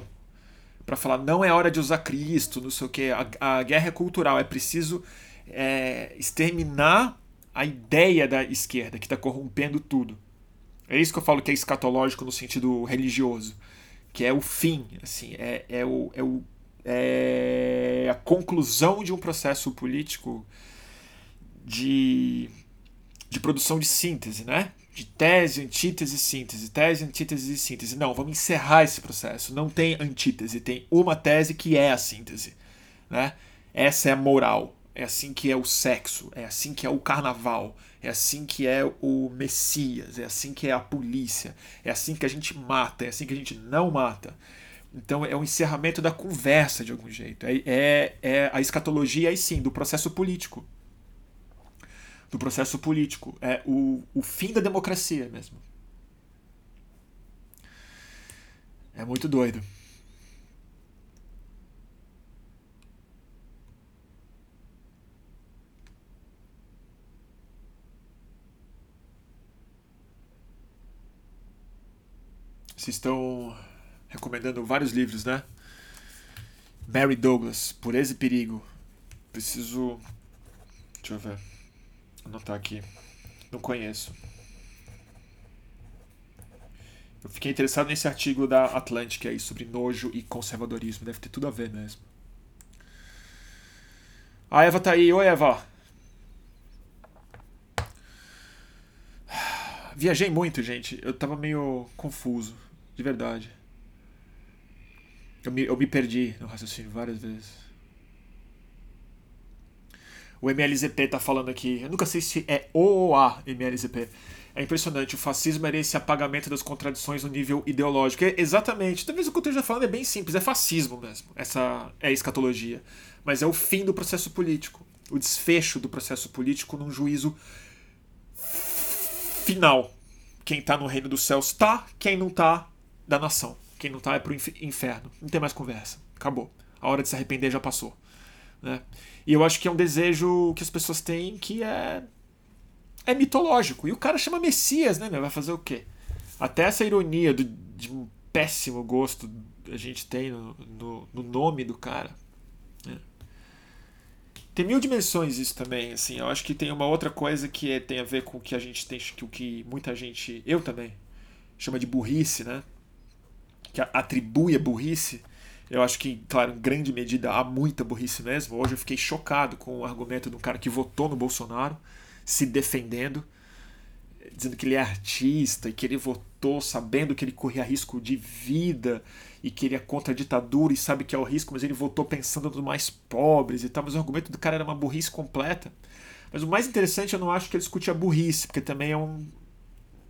Speaker 1: Para falar, não é hora de usar Cristo, não sei o que. A, a guerra é cultural, é preciso é, exterminar a ideia da esquerda que está corrompendo tudo. É isso que eu falo que é escatológico no sentido religioso, que é o fim, assim, é, é, o, é, o, é a conclusão de um processo político de, de produção de síntese, né? De tese, antítese, síntese, tese, antítese e síntese. Não, vamos encerrar esse processo. Não tem antítese, tem uma tese que é a síntese, né? Essa é a moral. É assim que é o sexo, é assim que é o carnaval, é assim que é o Messias, é assim que é a polícia, é assim que a gente mata, é assim que a gente não mata. Então é o encerramento da conversa de algum jeito. É, é, é a escatologia aí sim, do processo político. Do processo político. É o, o fim da democracia mesmo. É muito doido. Estão recomendando vários livros, né? Mary Douglas, Pureza e Perigo. Preciso. Deixa eu ver. Anotar aqui. Não conheço. Eu fiquei interessado nesse artigo da Atlantic aí sobre nojo e conservadorismo. Deve ter tudo a ver mesmo. A Eva tá aí. Oi, Eva. Viajei muito, gente. Eu tava meio confuso. De verdade. Eu me, eu me perdi no raciocínio várias vezes. O MLZP tá falando aqui. Eu nunca sei se é O ou A MLZP. É impressionante. O fascismo era esse apagamento das contradições no nível ideológico. É exatamente. Talvez o que eu esteja falando é bem simples. É fascismo mesmo. Essa é a escatologia. Mas é o fim do processo político. O desfecho do processo político num juízo final. Quem tá no reino dos céus tá, quem não tá, da nação. Quem não tá é pro inferno. Não tem mais conversa. Acabou. A hora de se arrepender já passou. Né? E eu acho que é um desejo que as pessoas têm que é. É mitológico. E o cara chama Messias, né? Vai fazer o quê? Até essa ironia do, de um péssimo gosto a gente tem no, no, no nome do cara. Né? Tem mil dimensões isso também, assim. Eu acho que tem uma outra coisa que é, tem a ver com o que a gente tem, que o que muita gente, eu também, chama de burrice, né? Que atribui a burrice, eu acho que, claro, em grande medida há muita burrice mesmo. Hoje eu fiquei chocado com o argumento de um cara que votou no Bolsonaro, se defendendo, dizendo que ele é artista e que ele votou sabendo que ele corria risco de vida e que ele é contra a ditadura e sabe que é o risco, mas ele votou pensando nos mais pobres e tal. Mas o argumento do cara era uma burrice completa. Mas o mais interessante, eu não acho que ele discute a burrice, porque também é um,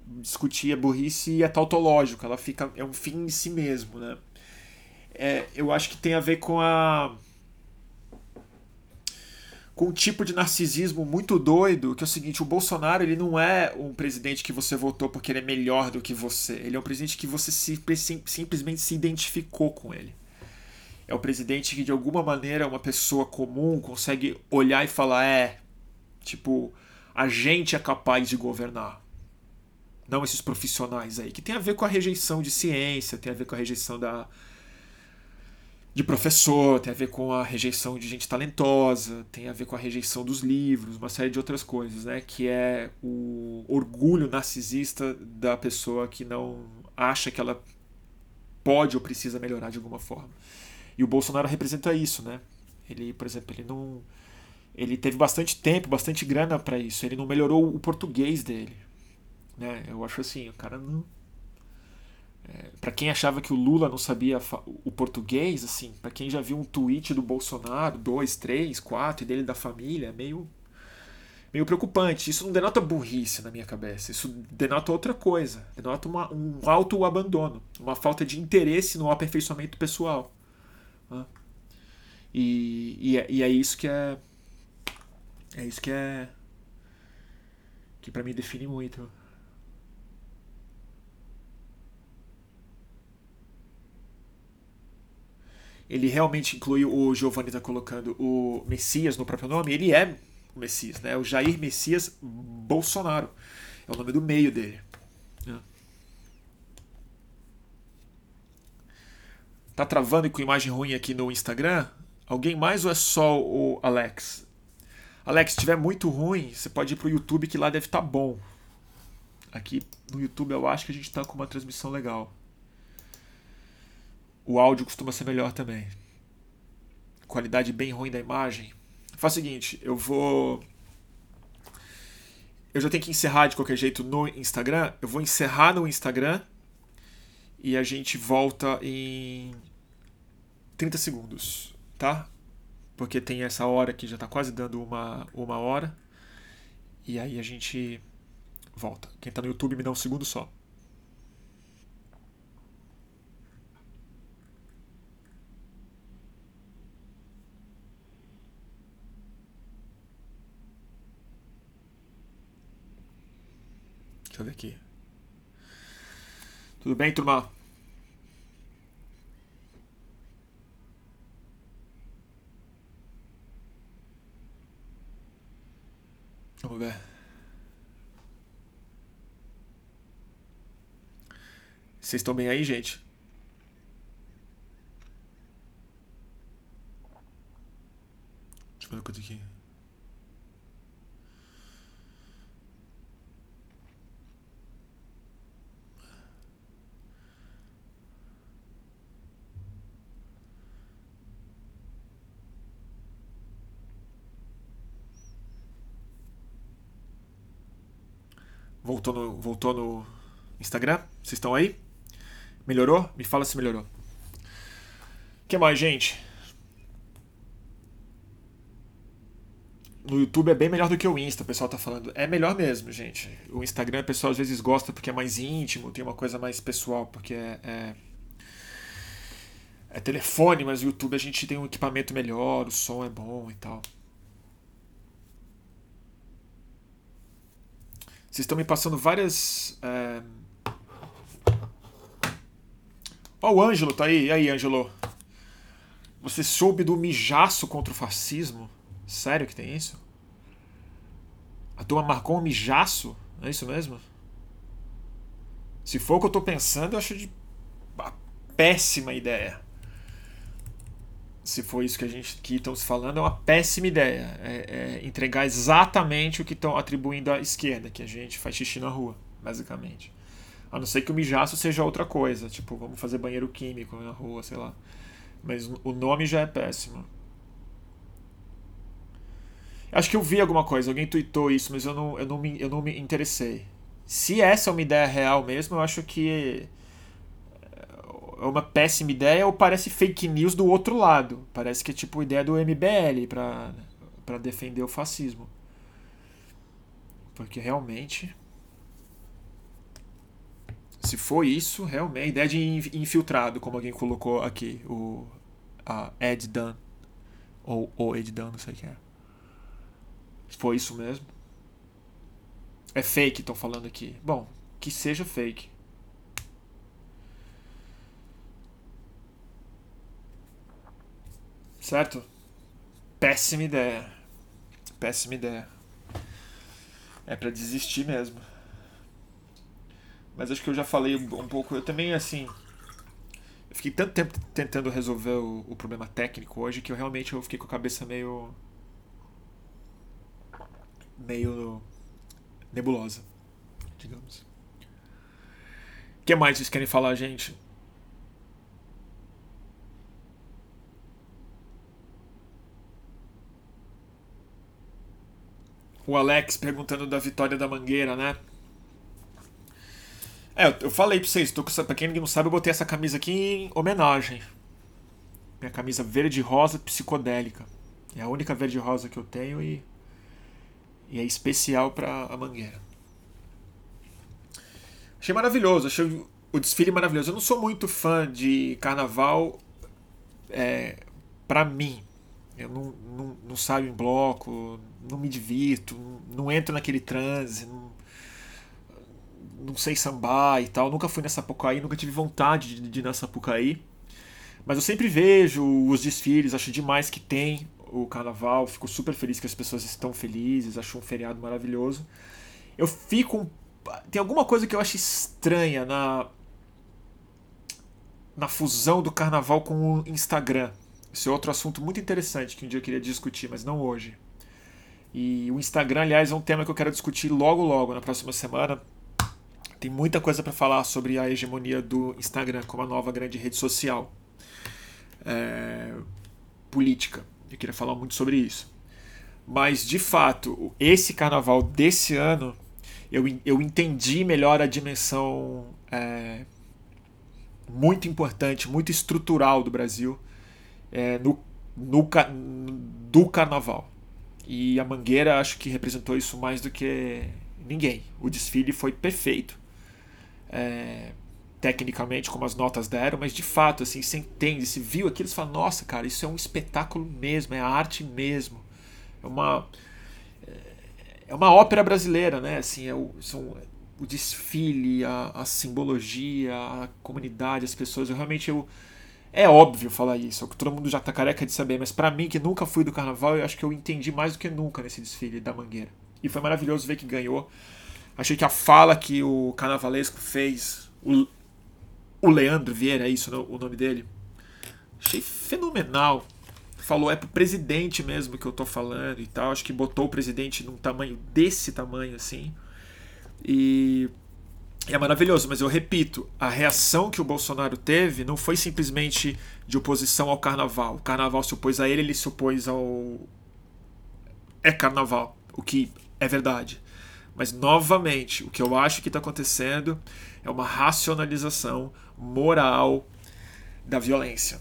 Speaker 1: discutir a burrice é tautológico, ela fica é um fim em si mesmo, né? É, eu acho que tem a ver com a com um tipo de narcisismo muito doido, que é o seguinte, o Bolsonaro ele não é um presidente que você votou porque ele é melhor do que você. Ele é um presidente que você se, sim, simplesmente se identificou com ele. É um presidente que de alguma maneira uma pessoa comum consegue olhar e falar é, tipo, a gente é capaz de governar não esses profissionais aí, que tem a ver com a rejeição de ciência, tem a ver com a rejeição da de professor, tem a ver com a rejeição de gente talentosa, tem a ver com a rejeição dos livros, uma série de outras coisas, né? Que é o orgulho narcisista da pessoa que não acha que ela pode ou precisa melhorar de alguma forma. E o Bolsonaro representa isso, né? Ele, por exemplo, ele não ele teve bastante tempo, bastante grana para isso. Ele não melhorou o português dele. Né? Eu acho assim, o cara não. É, para quem achava que o Lula não sabia o português, assim, para quem já viu um tweet do Bolsonaro, dois, três, quatro, e dele da família, é meio, meio preocupante. Isso não denota burrice na minha cabeça, isso denota outra coisa, denota uma, um auto-abandono, uma falta de interesse no aperfeiçoamento pessoal. Né? E, e, é, e é isso que é. É isso que é. que para mim define muito. Ele realmente inclui o Giovanni está colocando o Messias no próprio nome, ele é o Messias, né? O Jair Messias Bolsonaro. É o nome do meio dele. Né? Tá travando com imagem ruim aqui no Instagram? Alguém mais ou é só o Alex? Alex, se estiver muito ruim, você pode ir pro YouTube que lá deve estar tá bom. Aqui no YouTube eu acho que a gente está com uma transmissão legal o áudio costuma ser melhor também. Qualidade bem ruim da imagem. Faz o seguinte, eu vou. Eu já tenho que encerrar de qualquer jeito no Instagram. Eu vou encerrar no Instagram e a gente volta em 30 segundos, tá? Porque tem essa hora que já tá quase dando uma, uma hora. E aí a gente volta. Quem tá no YouTube me dá um segundo só. Deixa eu ver aqui. Tudo bem, turma? Vamos ver. Vocês estão bem aí, gente? Deixa eu ver coisa aqui. Voltou no, voltou no Instagram? Vocês estão aí? Melhorou? Me fala se melhorou. O que mais, gente? No YouTube é bem melhor do que o Insta, o pessoal tá falando. É melhor mesmo, gente. O Instagram, o pessoal às vezes gosta porque é mais íntimo, tem uma coisa mais pessoal, porque é, é, é telefone, mas o YouTube a gente tem um equipamento melhor, o som é bom e tal. Vocês estão me passando várias. É... Ó, o Ângelo tá aí. E aí, Ângelo? Você soube do mijaço contra o fascismo? Sério que tem isso? A turma marcou um mijaço? É isso mesmo? Se for o que eu tô pensando, eu acho de uma péssima ideia se for isso que a gente que estão se falando, é uma péssima ideia. É, é entregar exatamente o que estão atribuindo à esquerda, que a gente faz xixi na rua, basicamente. A não ser que o mijaço seja outra coisa, tipo, vamos fazer banheiro químico na rua, sei lá. Mas o nome já é péssimo. Acho que eu vi alguma coisa, alguém tweetou isso, mas eu não, eu não, me, eu não me interessei. Se essa é uma ideia real mesmo, eu acho que é uma péssima ideia ou parece fake news do outro lado. Parece que é tipo ideia do MBL para defender o fascismo. Porque realmente. Se for isso, realmente. Ideia de infiltrado, como alguém colocou aqui. O a Ed Dunn. Ou o Ed Dunn, não sei quem é. Se for isso mesmo. É fake, estão falando aqui. Bom, que seja fake. Certo? Péssima ideia. Péssima ideia. É para desistir mesmo. Mas acho que eu já falei um pouco. Eu também, assim. Eu fiquei tanto tempo tentando resolver o, o problema técnico hoje que eu realmente eu fiquei com a cabeça meio. meio. nebulosa, digamos. O que mais vocês querem falar, gente? O Alex perguntando da vitória da Mangueira, né? É, eu falei pra vocês, tô com, pra quem não sabe, eu botei essa camisa aqui em homenagem. Minha camisa verde rosa psicodélica. É a única verde rosa que eu tenho e, e é especial para a Mangueira. Achei maravilhoso, achei o desfile maravilhoso. Eu não sou muito fã de carnaval é, para mim. Eu não, não, não saio em bloco, não me divirto, não entro naquele transe, não, não sei sambar e tal. Nunca fui nessa Sapucaí, nunca tive vontade de, de ir na Sapucaí. Mas eu sempre vejo os desfiles, acho demais que tem o carnaval, fico super feliz que as pessoas estão felizes, acho um feriado maravilhoso. Eu fico. Tem alguma coisa que eu acho estranha na. na fusão do carnaval com o Instagram. Esse é outro assunto muito interessante que um dia eu queria discutir, mas não hoje. E o Instagram, aliás, é um tema que eu quero discutir logo, logo, na próxima semana. Tem muita coisa para falar sobre a hegemonia do Instagram como a nova grande rede social é, política. Eu queria falar muito sobre isso. Mas, de fato, esse carnaval desse ano, eu, eu entendi melhor a dimensão é, muito importante, muito estrutural do Brasil é, no, no, do carnaval. E a Mangueira acho que representou isso mais do que ninguém. O desfile foi perfeito. É, tecnicamente, como as notas deram, mas de fato, assim, você entende, se viu aquilo, você fala, nossa, cara, isso é um espetáculo mesmo, é arte mesmo. É uma. É uma ópera brasileira, né? Assim, é o, são, o desfile, a, a simbologia, a comunidade, as pessoas. Eu realmente eu, é óbvio falar isso, é o que todo mundo já tá careca de saber, mas para mim, que nunca fui do carnaval, eu acho que eu entendi mais do que nunca nesse desfile da Mangueira. E foi maravilhoso ver que ganhou. Achei que a fala que o carnavalesco fez, o, o Leandro Vieira, é isso o nome dele. Achei fenomenal. Falou, é pro presidente mesmo que eu tô falando e tal. Acho que botou o presidente num tamanho desse tamanho assim. E é maravilhoso, mas eu repito, a reação que o Bolsonaro teve não foi simplesmente de oposição ao carnaval. O carnaval se opôs a ele, ele se opôs ao. É carnaval, o que é verdade. Mas, novamente, o que eu acho que está acontecendo é uma racionalização moral da violência.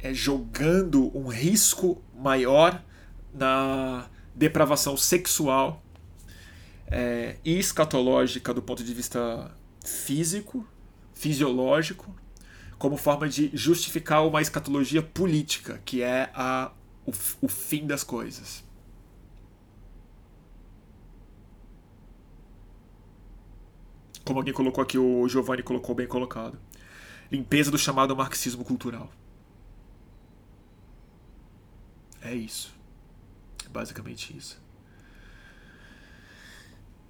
Speaker 1: É jogando um risco maior na depravação sexual é, escatológica do ponto de vista físico, fisiológico, como forma de justificar uma escatologia política, que é a, o, o fim das coisas. Como alguém colocou aqui, o Giovanni colocou bem colocado. Limpeza do chamado marxismo cultural. É isso. É basicamente isso.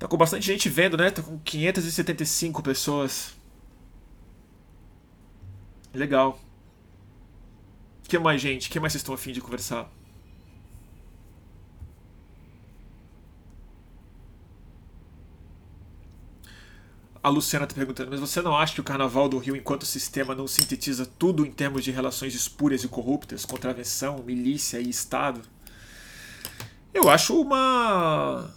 Speaker 1: Tá com bastante gente vendo, né? Tá com 575 pessoas. Legal. que mais, gente? que mais vocês estão afim de conversar? A Luciana está perguntando, mas você não acha que o Carnaval do Rio, enquanto sistema, não sintetiza tudo em termos de relações espúrias e corruptas, contravenção, milícia e Estado? Eu acho uma.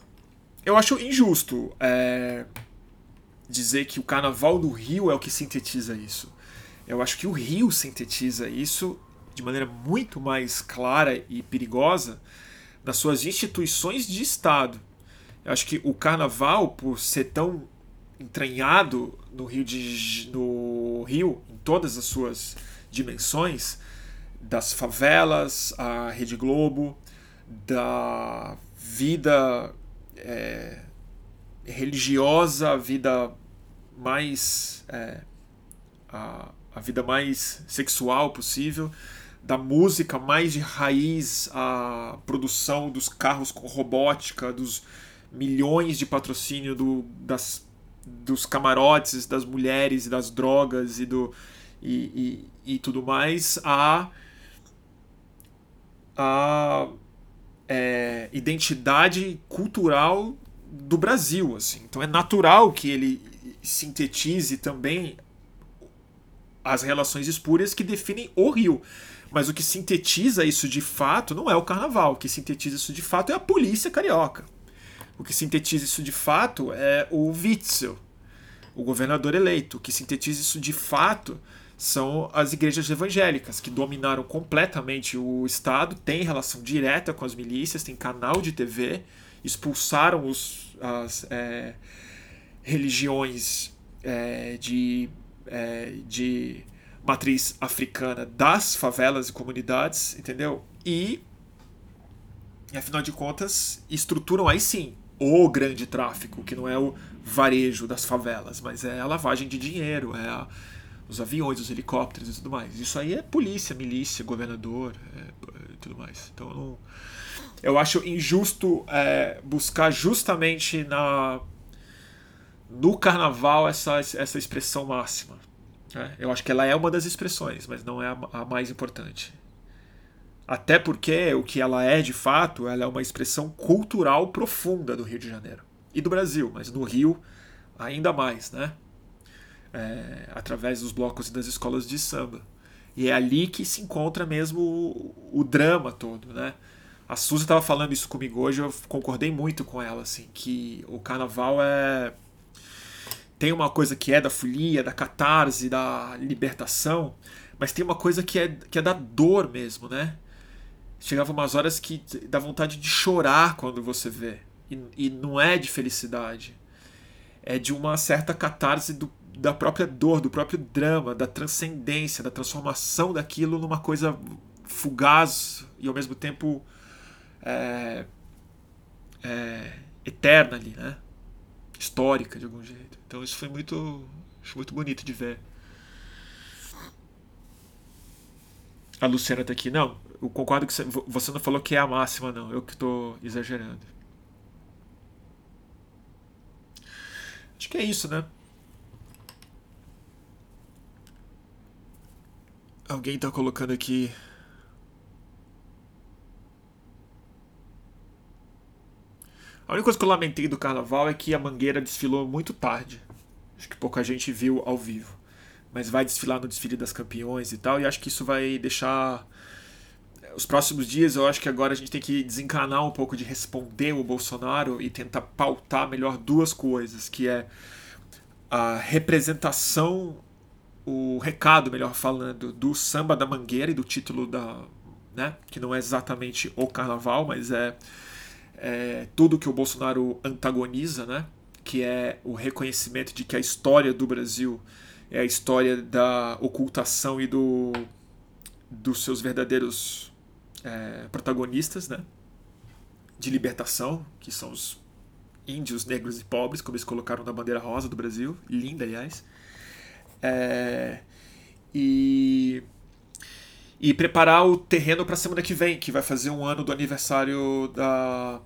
Speaker 1: Eu acho injusto é... dizer que o Carnaval do Rio é o que sintetiza isso. Eu acho que o Rio sintetiza isso de maneira muito mais clara e perigosa nas suas instituições de Estado. Eu acho que o Carnaval, por ser tão entranhado no Rio de no Rio em todas as suas dimensões das favelas à Rede Globo da vida é, religiosa a vida mais é, a, a vida mais sexual possível da música mais de raiz a produção dos carros com robótica dos milhões de patrocínio do, das dos camarotes, das mulheres, das drogas e do e, e, e tudo mais a a é, identidade cultural do Brasil assim. Então é natural que ele sintetize também as relações espúrias que definem o Rio. Mas o que sintetiza isso de fato não é o carnaval. O que sintetiza isso de fato é a polícia carioca. O que sintetiza isso de fato é o Witzel, o governador eleito. O que sintetiza isso de fato são as igrejas evangélicas, que dominaram completamente o Estado, têm relação direta com as milícias, têm canal de TV, expulsaram os, as é, religiões é, de, é, de matriz africana das favelas e comunidades, entendeu? E, afinal de contas, estruturam aí sim o grande tráfico, que não é o varejo das favelas, mas é a lavagem de dinheiro, é a, os aviões, os helicópteros e tudo mais. Isso aí é polícia, milícia, governador é, e tudo mais. Então eu, não, eu acho injusto é, buscar justamente na no carnaval essa, essa expressão máxima. Né? Eu acho que ela é uma das expressões, mas não é a, a mais importante. Até porque o que ela é de fato, ela é uma expressão cultural profunda do Rio de Janeiro e do Brasil, mas no Rio ainda mais, né? É, através dos blocos e das escolas de samba. E é ali que se encontra mesmo o, o drama todo, né? A Suzy estava falando isso comigo hoje, eu concordei muito com ela, assim, que o carnaval é tem uma coisa que é da folia, da catarse, da libertação, mas tem uma coisa que é, que é da dor mesmo, né? chegava umas horas que dá vontade de chorar quando você vê. E, e não é de felicidade. É de uma certa catarse do, da própria dor, do próprio drama, da transcendência, da transformação daquilo numa coisa fugaz e ao mesmo tempo é, é, eterna ali, né? Histórica de algum jeito. Então isso foi muito, muito bonito de ver. A Luciana tá aqui. Não, eu concordo que você não falou que é a máxima, não. Eu que estou exagerando. Acho que é isso, né? Alguém tá colocando aqui. A única coisa que eu lamentei do carnaval é que a Mangueira desfilou muito tarde. Acho que pouca gente viu ao vivo. Mas vai desfilar no desfile das campeões e tal, e acho que isso vai deixar. Os próximos dias, eu acho que agora a gente tem que desencanar um pouco de responder o Bolsonaro e tentar pautar melhor duas coisas, que é a representação o recado, melhor falando, do samba da Mangueira e do título da. Né, que não é exatamente o carnaval, mas é, é tudo que o Bolsonaro antagoniza, né, que é o reconhecimento de que a história do Brasil é a história da ocultação e do, dos seus verdadeiros é, protagonistas, né, de libertação, que são os índios, negros e pobres, como eles colocaram na bandeira rosa do Brasil, linda, aliás. É, e, e preparar o terreno para a semana que vem, que vai fazer um ano do aniversário da.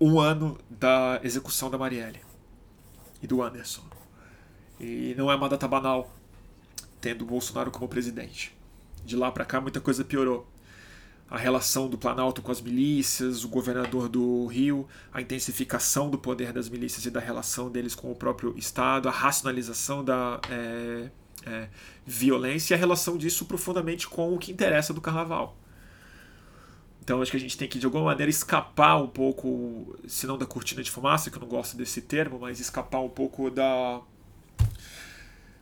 Speaker 1: Um ano da execução da Marielle e do Anderson. E não é uma data banal, tendo Bolsonaro como presidente. De lá para cá, muita coisa piorou a relação do Planalto com as milícias, o governador do Rio, a intensificação do poder das milícias e da relação deles com o próprio Estado, a racionalização da é, é, violência e a relação disso profundamente com o que interessa do carnaval. Então acho que a gente tem que de alguma maneira escapar um pouco, se não da cortina de fumaça, que eu não gosto desse termo, mas escapar um pouco da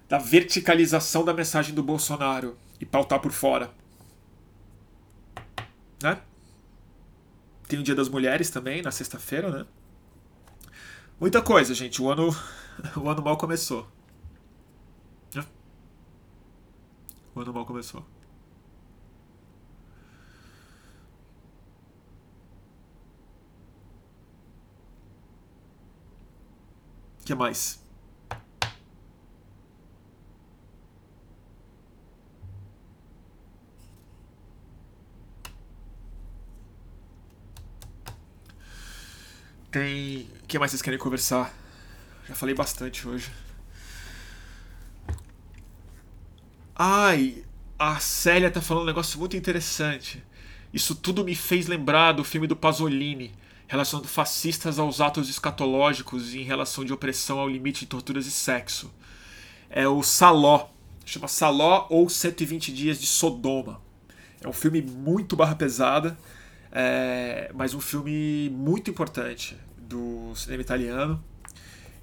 Speaker 1: da verticalização da mensagem do Bolsonaro e pautar por fora né? Tem o Dia das Mulheres também, na sexta-feira, né? Muita coisa, gente. O ano, o ano mal começou. Né? O ano mal começou. O que mais? Tem. O que mais vocês querem conversar? Já falei bastante hoje. Ai, a Célia tá falando um negócio muito interessante. Isso tudo me fez lembrar do filme do Pasolini, relacionando fascistas aos atos escatológicos em relação de opressão ao limite de torturas e sexo. É o Saló. Chama Saló ou 120 Dias de Sodoma. É um filme muito barra pesada é, mas um filme muito importante do cinema italiano.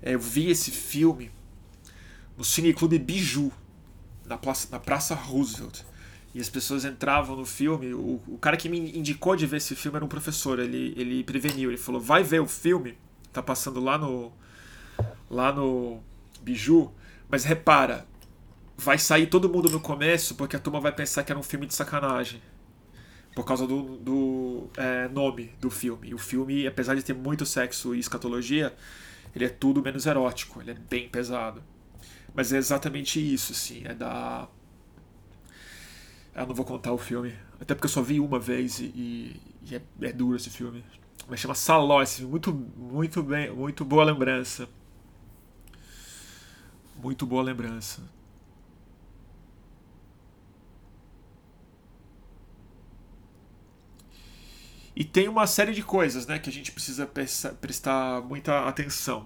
Speaker 1: É, eu vi esse filme no Cineclube Biju, na Praça, na Praça Roosevelt. E as pessoas entravam no filme. O, o cara que me indicou de ver esse filme era um professor. Ele, ele preveniu. Ele falou: vai ver o filme. Tá passando lá no. Lá no Biju. Mas repara, vai sair todo mundo no começo porque a turma vai pensar que era um filme de sacanagem por causa do, do é, nome do filme. O filme, apesar de ter muito sexo e escatologia, ele é tudo menos erótico, ele é bem pesado. Mas é exatamente isso, assim, é da. Eu não vou contar o filme, até porque eu só vi uma vez e, e é, é, duro esse filme. Mas chama Saló, esse filme, muito, muito bem, muito boa lembrança. Muito boa lembrança. E tem uma série de coisas né, que a gente precisa prestar muita atenção.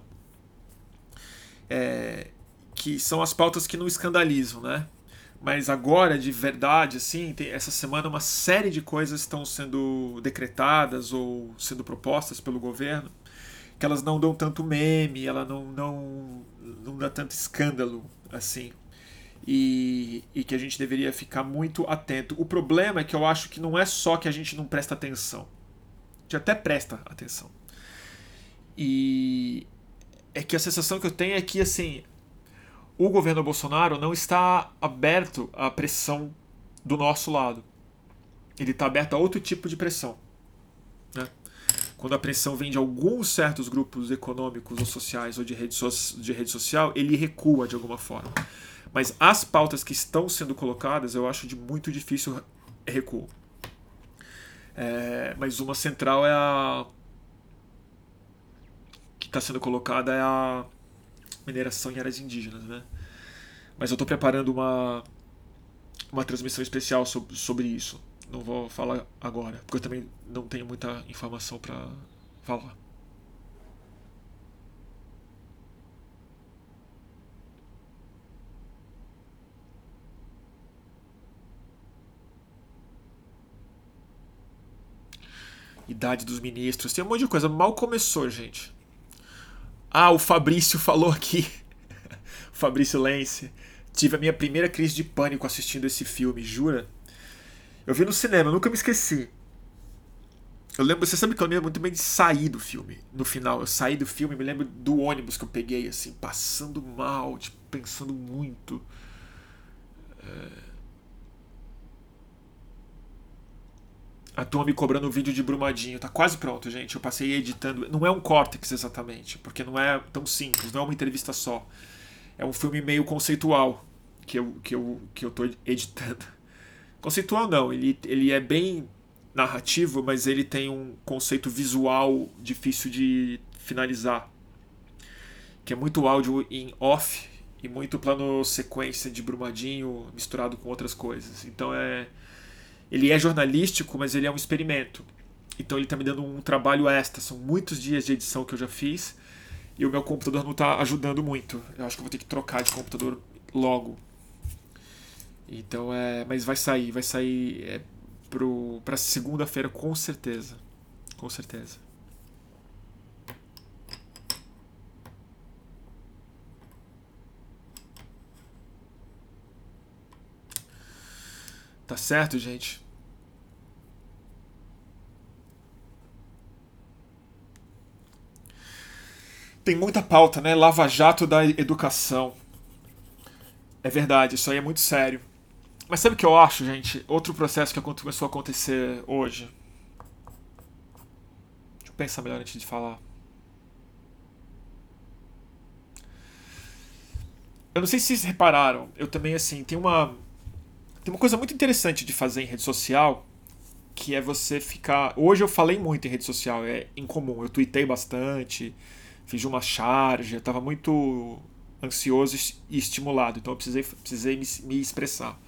Speaker 1: É, que são as pautas que não escandalizam, né? Mas agora, de verdade, assim, tem, essa semana uma série de coisas estão sendo decretadas ou sendo propostas pelo governo que elas não dão tanto meme, ela não, não, não dá tanto escândalo, assim. E, e que a gente deveria ficar muito atento. O problema é que eu acho que não é só que a gente não presta atenção gente até presta atenção. E é que a sensação que eu tenho é que assim, o governo Bolsonaro não está aberto à pressão do nosso lado. Ele está aberto a outro tipo de pressão. Né? Quando a pressão vem de alguns certos grupos econômicos ou sociais ou de rede, so de rede social, ele recua de alguma forma. Mas as pautas que estão sendo colocadas, eu acho de muito difícil recuo. É, mas uma central é a. que está sendo colocada é a mineração em áreas indígenas, né? Mas eu estou preparando uma uma transmissão especial sobre, sobre isso. Não vou falar agora, porque eu também não tenho muita informação para falar. Idade dos ministros, tem um monte de coisa. Mal começou, gente. Ah, o Fabrício falou aqui. Fabrício Lence. Tive a minha primeira crise de pânico assistindo esse filme, jura? Eu vi no cinema, nunca me esqueci. Eu lembro, você sabe que eu lembro muito bem de sair do filme. No final, eu saí do filme, me lembro do ônibus que eu peguei, assim, passando mal, tipo, pensando muito. É... A turma me cobrando o vídeo de Brumadinho. Tá quase pronto, gente. Eu passei editando. Não é um córtex exatamente, porque não é tão simples, não é uma entrevista só. É um filme meio conceitual que eu, que eu, que eu tô editando. Conceitual não, ele, ele é bem narrativo, mas ele tem um conceito visual difícil de finalizar. Que é muito áudio em off e muito plano sequência de Brumadinho misturado com outras coisas. Então é ele é jornalístico, mas ele é um experimento. Então ele está me dando um trabalho extra. São muitos dias de edição que eu já fiz e o meu computador não está ajudando muito. Eu acho que eu vou ter que trocar de computador logo. Então é, mas vai sair, vai sair é, para segunda-feira com certeza, com certeza. Tá certo, gente? Tem muita pauta, né? Lava Jato da educação. É verdade, isso aí é muito sério. Mas sabe o que eu acho, gente? Outro processo que começou a acontecer hoje. Deixa eu pensar melhor antes de falar. Eu não sei se vocês repararam, eu também, assim, tem uma. Tem uma coisa muito interessante de fazer em rede social, que é você ficar. Hoje eu falei muito em rede social, é incomum. Eu tuitei bastante, fiz uma charge, eu estava muito ansioso e estimulado, então eu precisei, precisei me, me, expressar.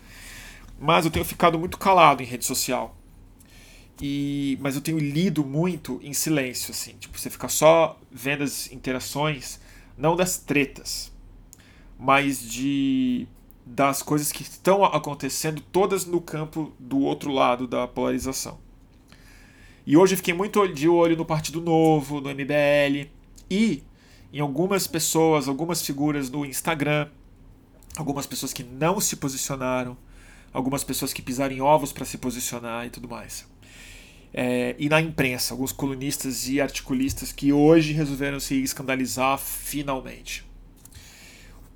Speaker 1: Mas eu tenho ficado muito calado em rede social. E, mas eu tenho lido muito em silêncio, assim, tipo, você fica só vendo as interações, não das tretas, mas de das coisas que estão acontecendo todas no campo do outro lado da polarização. E hoje eu fiquei muito de olho no Partido Novo, no MBL, e em algumas pessoas, algumas figuras do Instagram, algumas pessoas que não se posicionaram, algumas pessoas que pisaram em ovos para se posicionar e tudo mais. É, e na imprensa, alguns colunistas e articulistas que hoje resolveram se escandalizar finalmente.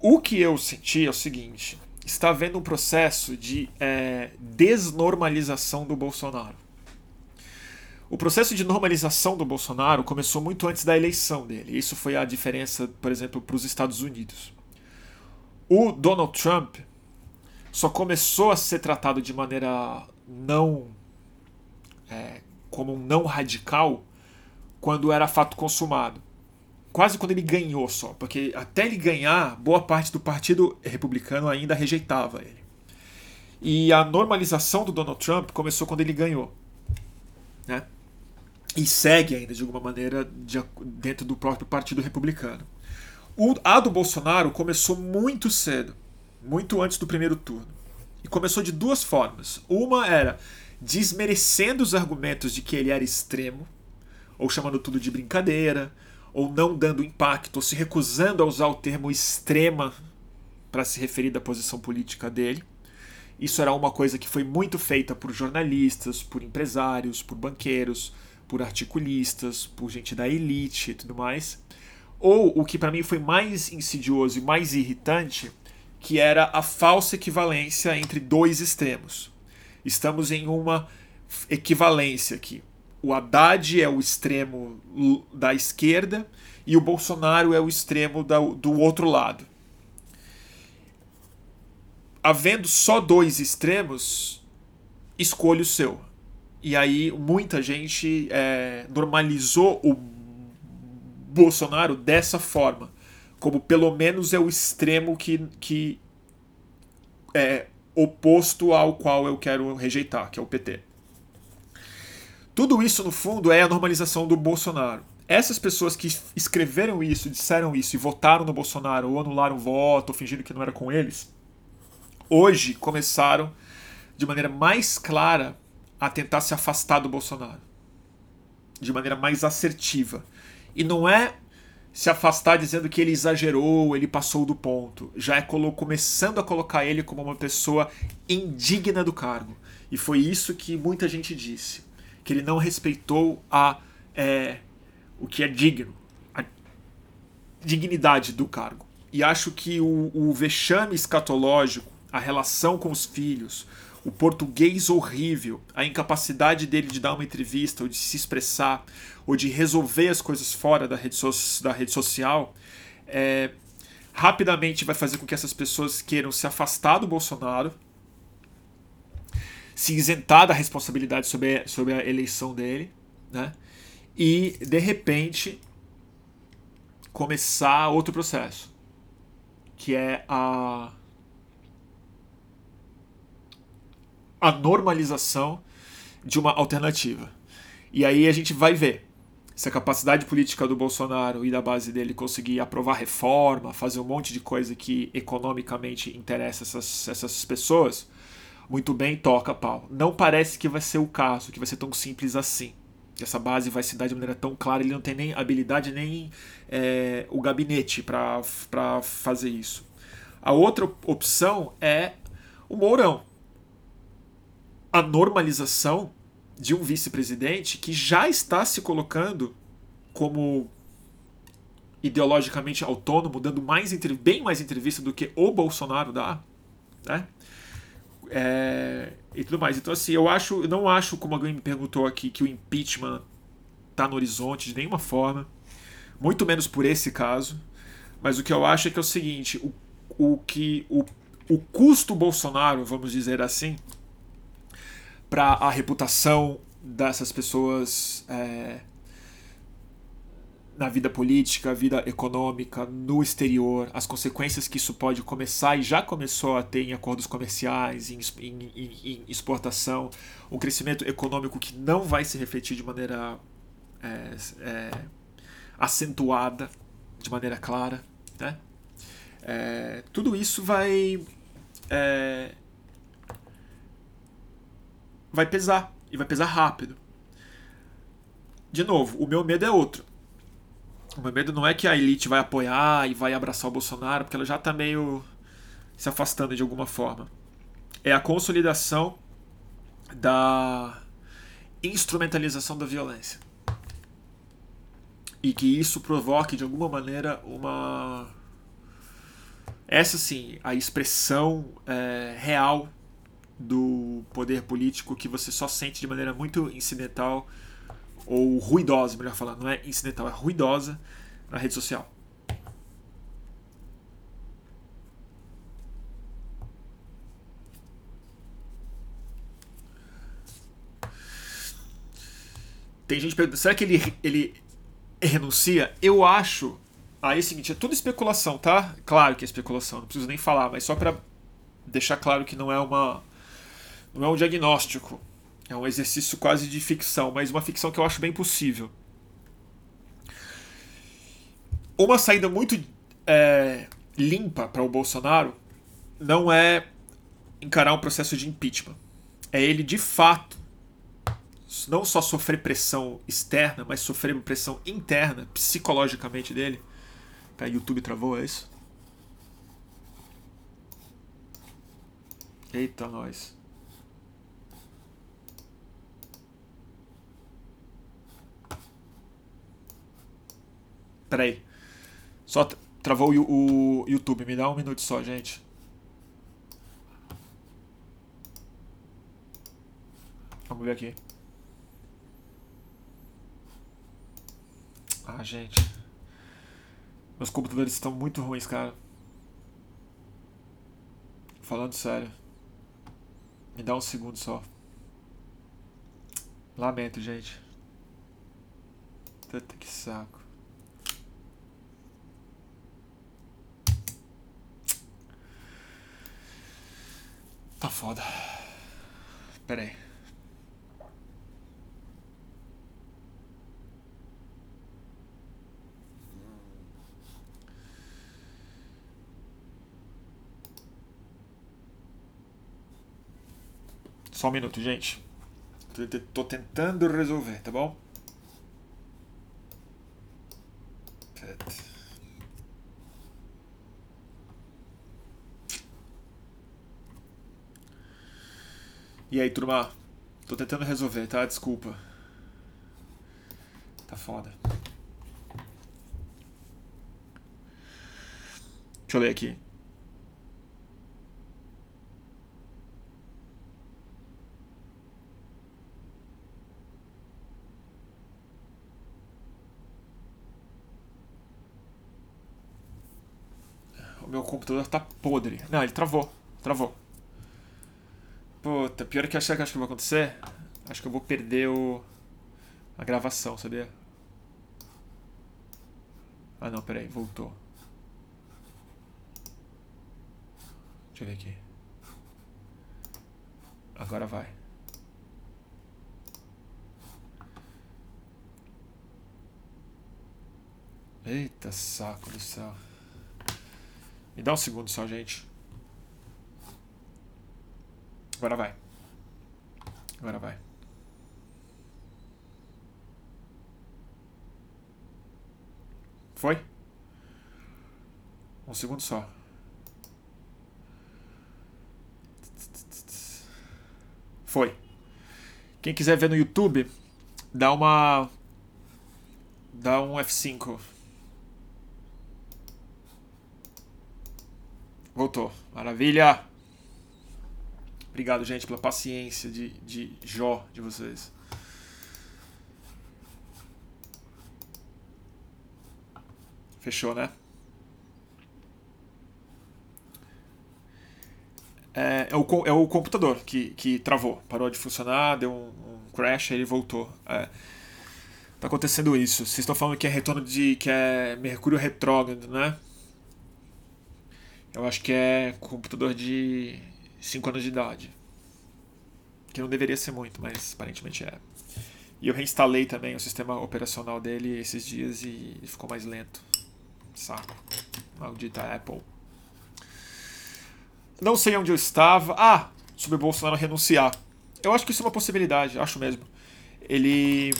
Speaker 1: O que eu senti é o seguinte: está havendo um processo de é, desnormalização do Bolsonaro. O processo de normalização do Bolsonaro começou muito antes da eleição dele. Isso foi a diferença, por exemplo, para os Estados Unidos. O Donald Trump só começou a ser tratado de maneira não. É, como um não radical quando era fato consumado. Quase quando ele ganhou só, porque até ele ganhar, boa parte do Partido Republicano ainda rejeitava ele. E a normalização do Donald Trump começou quando ele ganhou. Né? e segue ainda de alguma maneira de, dentro do próprio Partido Republicano. O, a do Bolsonaro começou muito cedo, muito antes do primeiro turno. E começou de duas formas. Uma era desmerecendo os argumentos de que ele era extremo, ou chamando tudo de brincadeira, ou não dando impacto, ou se recusando a usar o termo extrema para se referir da posição política dele. Isso era uma coisa que foi muito feita por jornalistas, por empresários, por banqueiros, por articulistas, por gente da elite e tudo mais. Ou o que para mim foi mais insidioso e mais irritante, que era a falsa equivalência entre dois extremos. Estamos em uma equivalência aqui. O Haddad é o extremo da esquerda e o Bolsonaro é o extremo do outro lado. Havendo só dois extremos, escolha o seu. E aí muita gente é, normalizou o Bolsonaro dessa forma. Como pelo menos é o extremo que, que é, oposto ao qual eu quero rejeitar, que é o PT. Tudo isso, no fundo, é a normalização do Bolsonaro. Essas pessoas que escreveram isso, disseram isso e votaram no Bolsonaro, ou anularam o voto, ou fingindo que não era com eles, hoje começaram de maneira mais clara a tentar se afastar do Bolsonaro. De maneira mais assertiva. E não é se afastar dizendo que ele exagerou, ele passou do ponto. Já é começando a colocar ele como uma pessoa indigna do cargo. E foi isso que muita gente disse. Que ele não respeitou a é, o que é digno, a dignidade do cargo. E acho que o, o vexame escatológico, a relação com os filhos, o português horrível, a incapacidade dele de dar uma entrevista ou de se expressar ou de resolver as coisas fora da rede, so da rede social, é, rapidamente vai fazer com que essas pessoas queiram se afastar do Bolsonaro, se isentar da responsabilidade sobre, sobre a eleição dele, né? E de repente começar outro processo, que é a a normalização de uma alternativa. E aí a gente vai ver se a capacidade política do Bolsonaro e da base dele conseguir aprovar reforma, fazer um monte de coisa que economicamente interessa essas, essas pessoas, muito bem, toca pau. Não parece que vai ser o caso, que vai ser tão simples assim. Essa base vai se dar de maneira tão clara, ele não tem nem habilidade, nem é, o gabinete para fazer isso. A outra opção é o Mourão a normalização de um vice-presidente que já está se colocando como ideologicamente autônomo, dando mais bem mais entrevista do que o Bolsonaro dá, né? É, e tudo mais. Então assim, eu acho, eu não acho como alguém me perguntou aqui que o impeachment está no horizonte de nenhuma forma, muito menos por esse caso. Mas o que eu acho é que é o seguinte, o, o que o, o custo Bolsonaro, vamos dizer assim, para a reputação dessas pessoas é, na vida política, vida econômica, no exterior, as consequências que isso pode começar e já começou a ter em acordos comerciais, em, em, em, exportação, um crescimento econômico que não vai se refletir de maneira é, é, acentuada, de maneira clara, né? É, tudo isso vai é, vai pesar. E vai pesar rápido. De novo, o meu medo é outro. O meu medo não é que a elite vai apoiar e vai abraçar o Bolsonaro, porque ela já está meio se afastando de alguma forma. É a consolidação da instrumentalização da violência. E que isso provoque, de alguma maneira, uma. Essa sim, a expressão é, real do poder político que você só sente de maneira muito incidental ou ruidosa, melhor falar, não é incidental, é ruidosa na rede social. Tem gente perguntando, será que ele, ele renuncia? Eu acho. Aí é o seguinte, é tudo especulação, tá? Claro que é especulação, não preciso nem falar, mas só para deixar claro que não é uma não é um diagnóstico. É um exercício quase de ficção, mas uma ficção que eu acho bem possível. Uma saída muito é, limpa para o Bolsonaro não é encarar um processo de impeachment. É ele, de fato, não só sofrer pressão externa, mas sofrer pressão interna, psicologicamente dele. Tá, YouTube travou, é isso? Eita, nós. Peraí. Só travou o, YouTube. Me dá um minuto só, gente. Vamos ver aqui. Ah, gente. Meus computadores estão muito ruins, cara. Falando sério. Me dá um segundo só. Lamento, gente. Puta que saco. Tá foda. Pera aí. Só um minuto, gente. Tô tentando resolver, tá bom? E aí, turma? Tô tentando resolver, tá? Desculpa. Tá foda. Deixa eu ler aqui. O meu computador tá podre. Não, ele travou. Travou. Puta, pior que achar que acho que vai acontecer. Acho que eu vou perder o. a gravação, sabia? Ah não, peraí, voltou. Deixa eu ver aqui. Agora vai. Eita saco do céu. Me dá um segundo só, gente. Agora vai. Agora vai. Foi? Um segundo só. Foi. Quem quiser ver no YouTube, dá uma. Dá um F5. Voltou. Maravilha! Obrigado, gente, pela paciência de, de Jó de vocês. Fechou, né? É, é, o, é o computador que, que travou, parou de funcionar, deu um, um crash, aí ele voltou. É, tá acontecendo isso. Vocês estão falando que é retorno de. que é Mercúrio retrógrado, né? Eu acho que é computador de 5 anos de idade. Que não deveria ser muito, mas aparentemente é. E eu reinstalei também o sistema operacional dele esses dias e ficou mais lento. Saco. Maldita Apple. Não sei onde eu estava. Ah, sobre Bolsonaro renunciar. Eu acho que isso é uma possibilidade, acho mesmo. Ele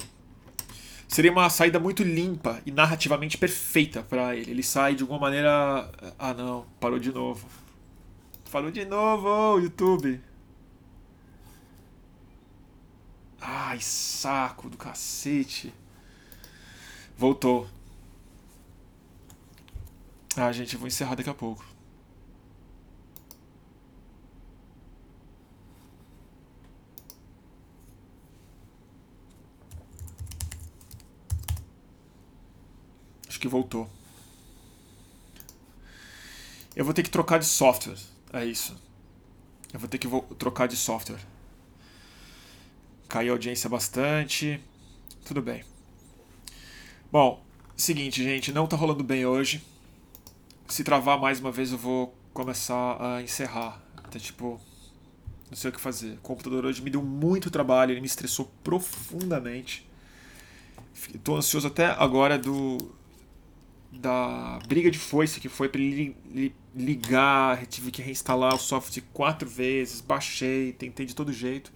Speaker 1: seria uma saída muito limpa e narrativamente perfeita para ele. Ele sai de alguma maneira. Ah, não, parou de novo. Falou de novo, YouTube. Ai, saco do cacete. Voltou. Ah, gente, eu vou encerrar daqui a pouco. Acho que voltou. Eu vou ter que trocar de software. É isso. Eu vou ter que trocar de software. Caiu a audiência bastante. Tudo bem. Bom, seguinte, gente, não tá rolando bem hoje. Se travar mais uma vez, eu vou começar a encerrar. Até tipo, não sei o que fazer. O computador hoje me deu muito trabalho, ele me estressou profundamente. Estou ansioso até agora do da briga de foice que foi para ele ligar, tive que reinstalar o software quatro vezes, baixei, tentei de todo jeito.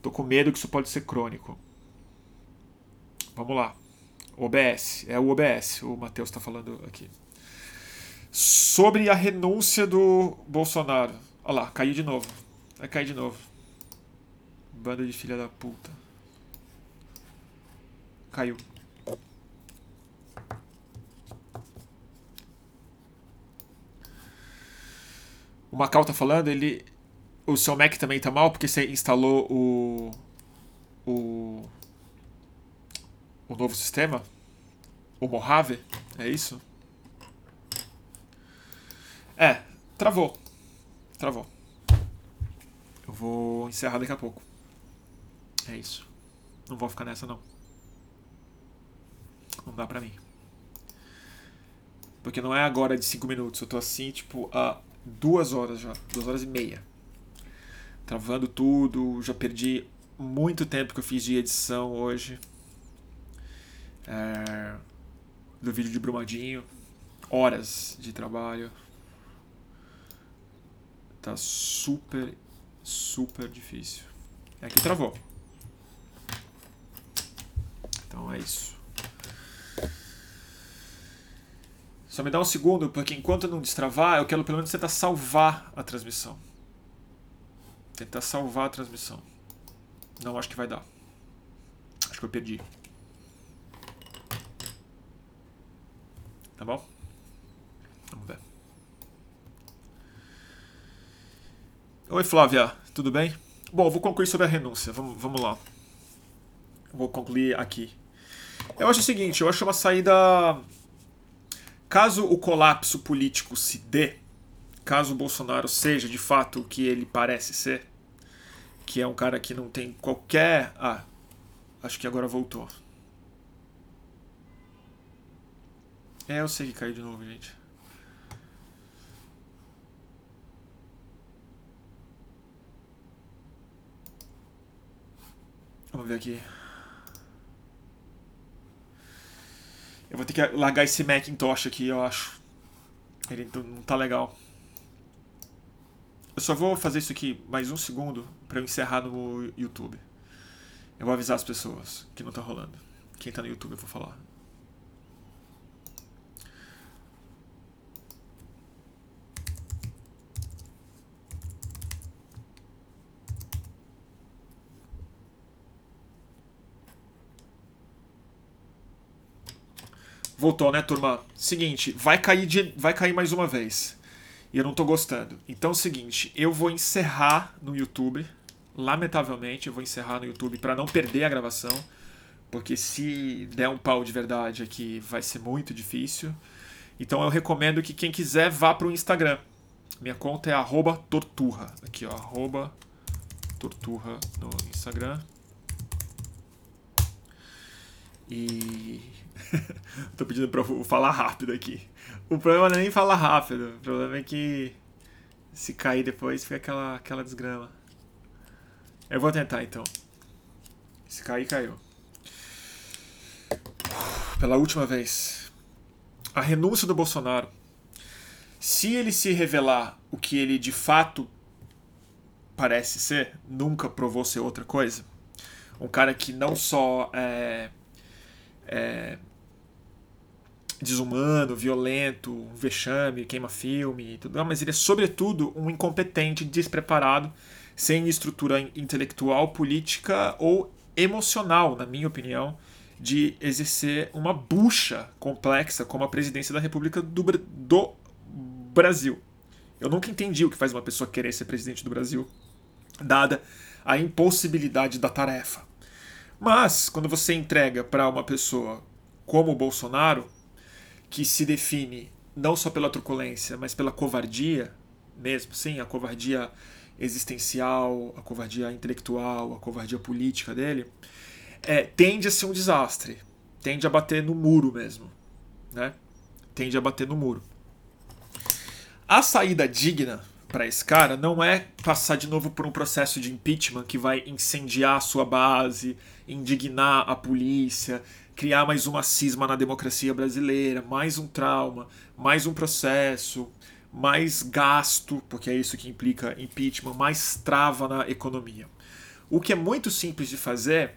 Speaker 1: Tô com medo que isso pode ser crônico. Vamos lá. OBS, é o OBS, o Matheus está falando aqui. Sobre a renúncia do Bolsonaro. Olha lá, caiu de novo. Vai cair de novo. Banda de filha da puta. Caiu. O Macau tá falando, ele. O seu Mac também tá mal porque você instalou o. O. O novo sistema? O Mojave? É isso? É, travou. Travou. Eu vou encerrar daqui a pouco. É isso. Não vou ficar nessa não. Não dá pra mim. Porque não é agora de 5 minutos. Eu tô assim, tipo, a duas horas já, duas horas e meia. travando tudo, já perdi muito tempo que eu fiz de edição hoje. É, do vídeo de Brumadinho. Horas de trabalho. Tá super, super difícil. É que travou. Então é isso. Só me dá um segundo, porque enquanto não destravar, eu quero pelo menos tentar salvar a transmissão. Tentar salvar a transmissão. Não acho que vai dar. Acho que eu perdi. Tá bom? Vamos ver. Oi, Flávia, tudo bem? Bom, vou concluir sobre a renúncia. Vamos, vamos lá. Vou concluir aqui. Eu acho o seguinte: eu acho uma saída. Caso o colapso político se dê, caso o Bolsonaro seja de fato o que ele parece ser, que é um cara que não tem qualquer. Ah, acho que agora voltou. É, eu sei que caiu de novo, gente. Vamos ver aqui. Eu vou ter que largar esse Macintosh aqui, eu acho. Ele não tá legal. Eu só vou fazer isso aqui mais um segundo para eu encerrar no YouTube. Eu vou avisar as pessoas que não tá rolando. Quem tá no YouTube eu vou falar. Voltou, né, turma? Seguinte, vai cair, de, vai cair mais uma vez. E eu não tô gostando. Então é o seguinte, eu vou encerrar no YouTube. Lamentavelmente, eu vou encerrar no YouTube para não perder a gravação. Porque se der um pau de verdade aqui, vai ser muito difícil. Então eu recomendo que quem quiser vá pro Instagram. Minha conta é torturra. Aqui, ó, torturra no Instagram. E Tô pedindo pra falar rápido aqui. O problema não é nem falar rápido. O problema é que se cair depois fica aquela, aquela desgrama. Eu vou tentar então. Se cair, caiu. Pela última vez. A renúncia do Bolsonaro. Se ele se revelar o que ele de fato parece ser, nunca provou ser outra coisa. Um cara que não só é, é desumano, violento, vexame, queima filme e tudo, mas ele é sobretudo um incompetente, despreparado, sem estrutura intelectual, política ou emocional, na minha opinião, de exercer uma bucha complexa como a presidência da República do, do Brasil. Eu nunca entendi o que faz uma pessoa querer ser presidente do Brasil, dada a impossibilidade da tarefa. Mas, quando você entrega para uma pessoa como o Bolsonaro, que se define não só pela truculência, mas pela covardia mesmo, sim, a covardia existencial, a covardia intelectual, a covardia política dele, é, tende a ser um desastre, tende a bater no muro mesmo, né? Tende a bater no muro. A saída digna para esse cara não é passar de novo por um processo de impeachment que vai incendiar a sua base, indignar a polícia, criar mais uma cisma na democracia brasileira, mais um trauma, mais um processo, mais gasto, porque é isso que implica impeachment, mais trava na economia. O que é muito simples de fazer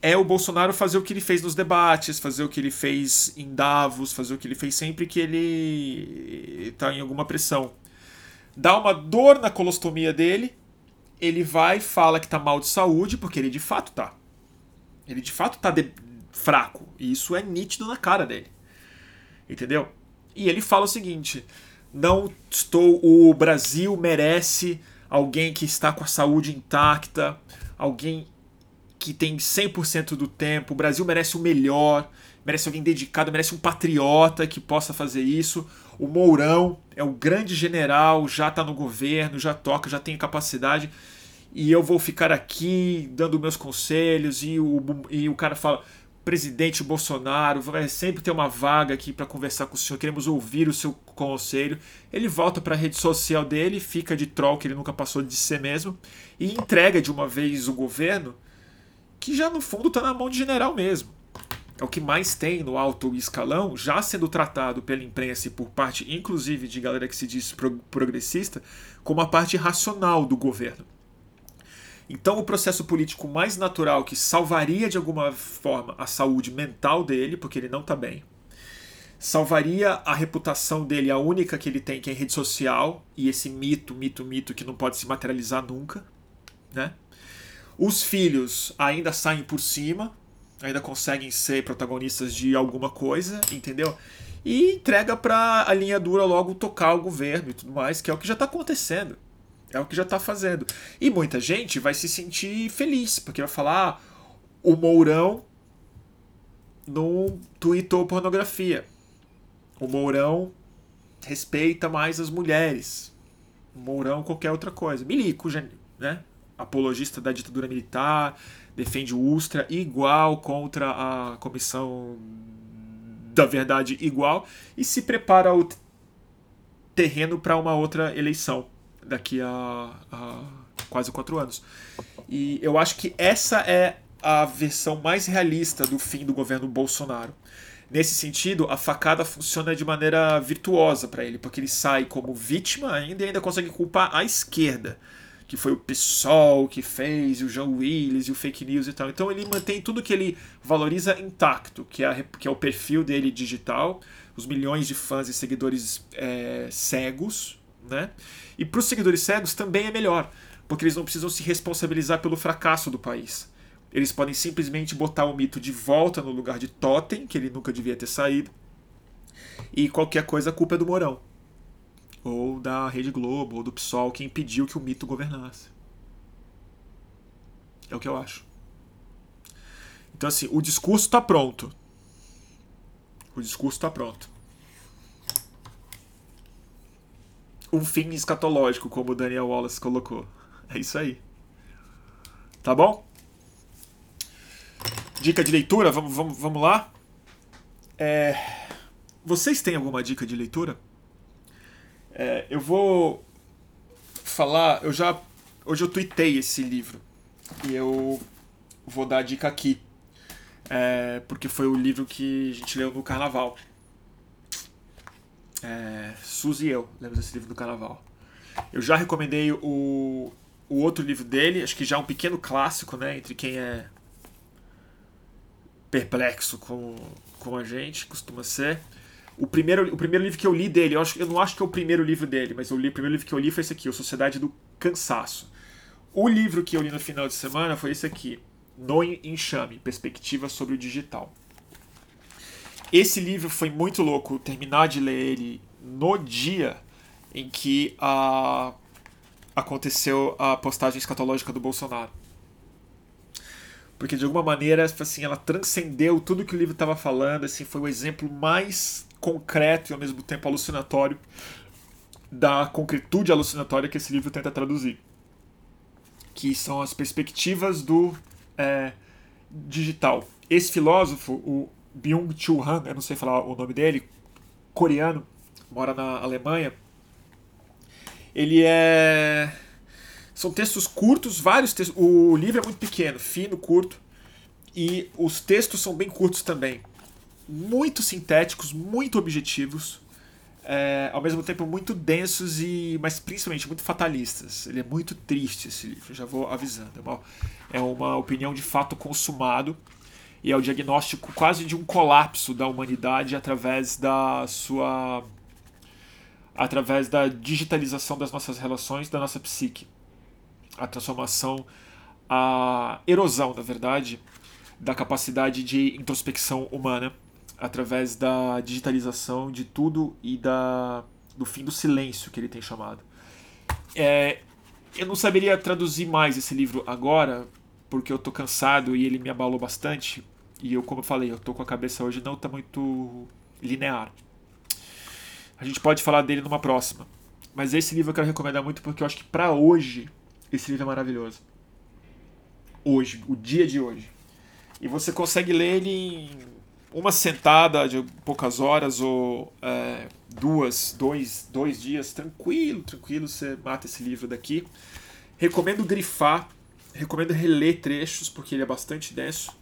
Speaker 1: é o Bolsonaro fazer o que ele fez nos debates, fazer o que ele fez em Davos, fazer o que ele fez sempre que ele está em alguma pressão. Dá uma dor na colostomia dele, ele vai e fala que está mal de saúde, porque ele de fato tá. Ele de fato está de fraco. E isso é nítido na cara dele. Entendeu? E ele fala o seguinte: não estou. O Brasil merece alguém que está com a saúde intacta, alguém que tem 100% do tempo. O Brasil merece o melhor, merece alguém dedicado, merece um patriota que possa fazer isso. O Mourão é o grande general, já está no governo, já toca, já tem capacidade. E eu vou ficar aqui dando meus conselhos. E o, e o cara fala: presidente Bolsonaro, vai sempre ter uma vaga aqui para conversar com o senhor, queremos ouvir o seu conselho. Ele volta para a rede social dele, fica de troll que ele nunca passou de ser mesmo, e entrega de uma vez o governo, que já no fundo está na mão de general mesmo. É o que mais tem no alto escalão, já sendo tratado pela imprensa e por parte, inclusive, de galera que se diz progressista, como a parte racional do governo. Então, o processo político mais natural que salvaria de alguma forma a saúde mental dele, porque ele não está bem, salvaria a reputação dele, a única que ele tem, que é rede social, e esse mito, mito, mito que não pode se materializar nunca, né? Os filhos ainda saem por cima, ainda conseguem ser protagonistas de alguma coisa, entendeu? E entrega para a linha dura logo tocar o governo e tudo mais, que é o que já está acontecendo. É o que já está fazendo. E muita gente vai se sentir feliz, porque vai falar: ah, o Mourão não tweetou pornografia. O Mourão respeita mais as mulheres. O Mourão qualquer outra coisa. Milico, né? Apologista da ditadura militar, defende o Ustra igual contra a Comissão da Verdade igual e se prepara o terreno para uma outra eleição daqui a, a quase quatro anos. E eu acho que essa é a versão mais realista do fim do governo Bolsonaro. Nesse sentido, a facada funciona de maneira virtuosa para ele, porque ele sai como vítima ainda e ainda consegue culpar a esquerda, que foi o PSOL que fez, e o João Willis e o fake news e tal. Então ele mantém tudo que ele valoriza intacto, que é, que é o perfil dele digital, os milhões de fãs e seguidores é, cegos, né? E para os seguidores cegos também é melhor, porque eles não precisam se responsabilizar pelo fracasso do país. Eles podem simplesmente botar o mito de volta no lugar de totem, que ele nunca devia ter saído, e qualquer coisa a culpa é do Mourão. Ou da Rede Globo, ou do PSOL, que impediu que o mito governasse. É o que eu acho. Então, assim, o discurso está pronto. O discurso está pronto. Um fim escatológico, como o Daniel Wallace colocou. É isso aí. Tá bom? Dica de leitura, vamos, vamos, vamos lá? É... Vocês têm alguma dica de leitura? É, eu vou falar. Eu já. Hoje eu tuitei esse livro. E eu vou dar a dica aqui. É, porque foi o livro que a gente leu no carnaval. É, Suzy e eu, lemos esse livro do carnaval. Eu já recomendei o, o outro livro dele, acho que já é um pequeno clássico, né? Entre quem é perplexo com, com a gente, costuma ser. O primeiro, o primeiro livro que eu li dele, eu, acho, eu não acho que é o primeiro livro dele, mas eu li, o primeiro livro que eu li foi esse aqui, O Sociedade do Cansaço. O livro que eu li no final de semana foi esse aqui, No Enxame, Perspectiva sobre o Digital. Esse livro foi muito louco terminar de ler ele no dia em que a, aconteceu a postagem escatológica do Bolsonaro. Porque de alguma maneira, assim, ela transcendeu tudo que o livro estava falando, assim, foi o exemplo mais concreto e ao mesmo tempo alucinatório da concretude alucinatória que esse livro tenta traduzir. Que são as perspectivas do é, digital. Esse filósofo, o Byung-Chul Han, eu não sei falar o nome dele, coreano, mora na Alemanha. Ele é. São textos curtos, vários textos. O livro é muito pequeno, fino, curto. E os textos são bem curtos também. Muito sintéticos, muito objetivos. É, ao mesmo tempo muito densos e mas principalmente muito fatalistas. Ele é muito triste esse livro, já vou avisando. É uma, é uma opinião de fato consumado e é o diagnóstico quase de um colapso da humanidade através da sua através da digitalização das nossas relações, da nossa psique. A transformação, a erosão, na verdade, da capacidade de introspecção humana através da digitalização de tudo e da do fim do silêncio que ele tem chamado. É, eu não saberia traduzir mais esse livro agora, porque eu tô cansado e ele me abalou bastante. E eu, como eu falei, eu tô com a cabeça hoje não tá muito linear. A gente pode falar dele numa próxima. Mas esse livro eu quero recomendar muito porque eu acho que para hoje esse livro é maravilhoso. Hoje, o dia de hoje. E você consegue ler ele em uma sentada de poucas horas ou é, duas, dois, dois dias, tranquilo, tranquilo, você mata esse livro daqui. Recomendo grifar, recomendo reler trechos, porque ele é bastante denso.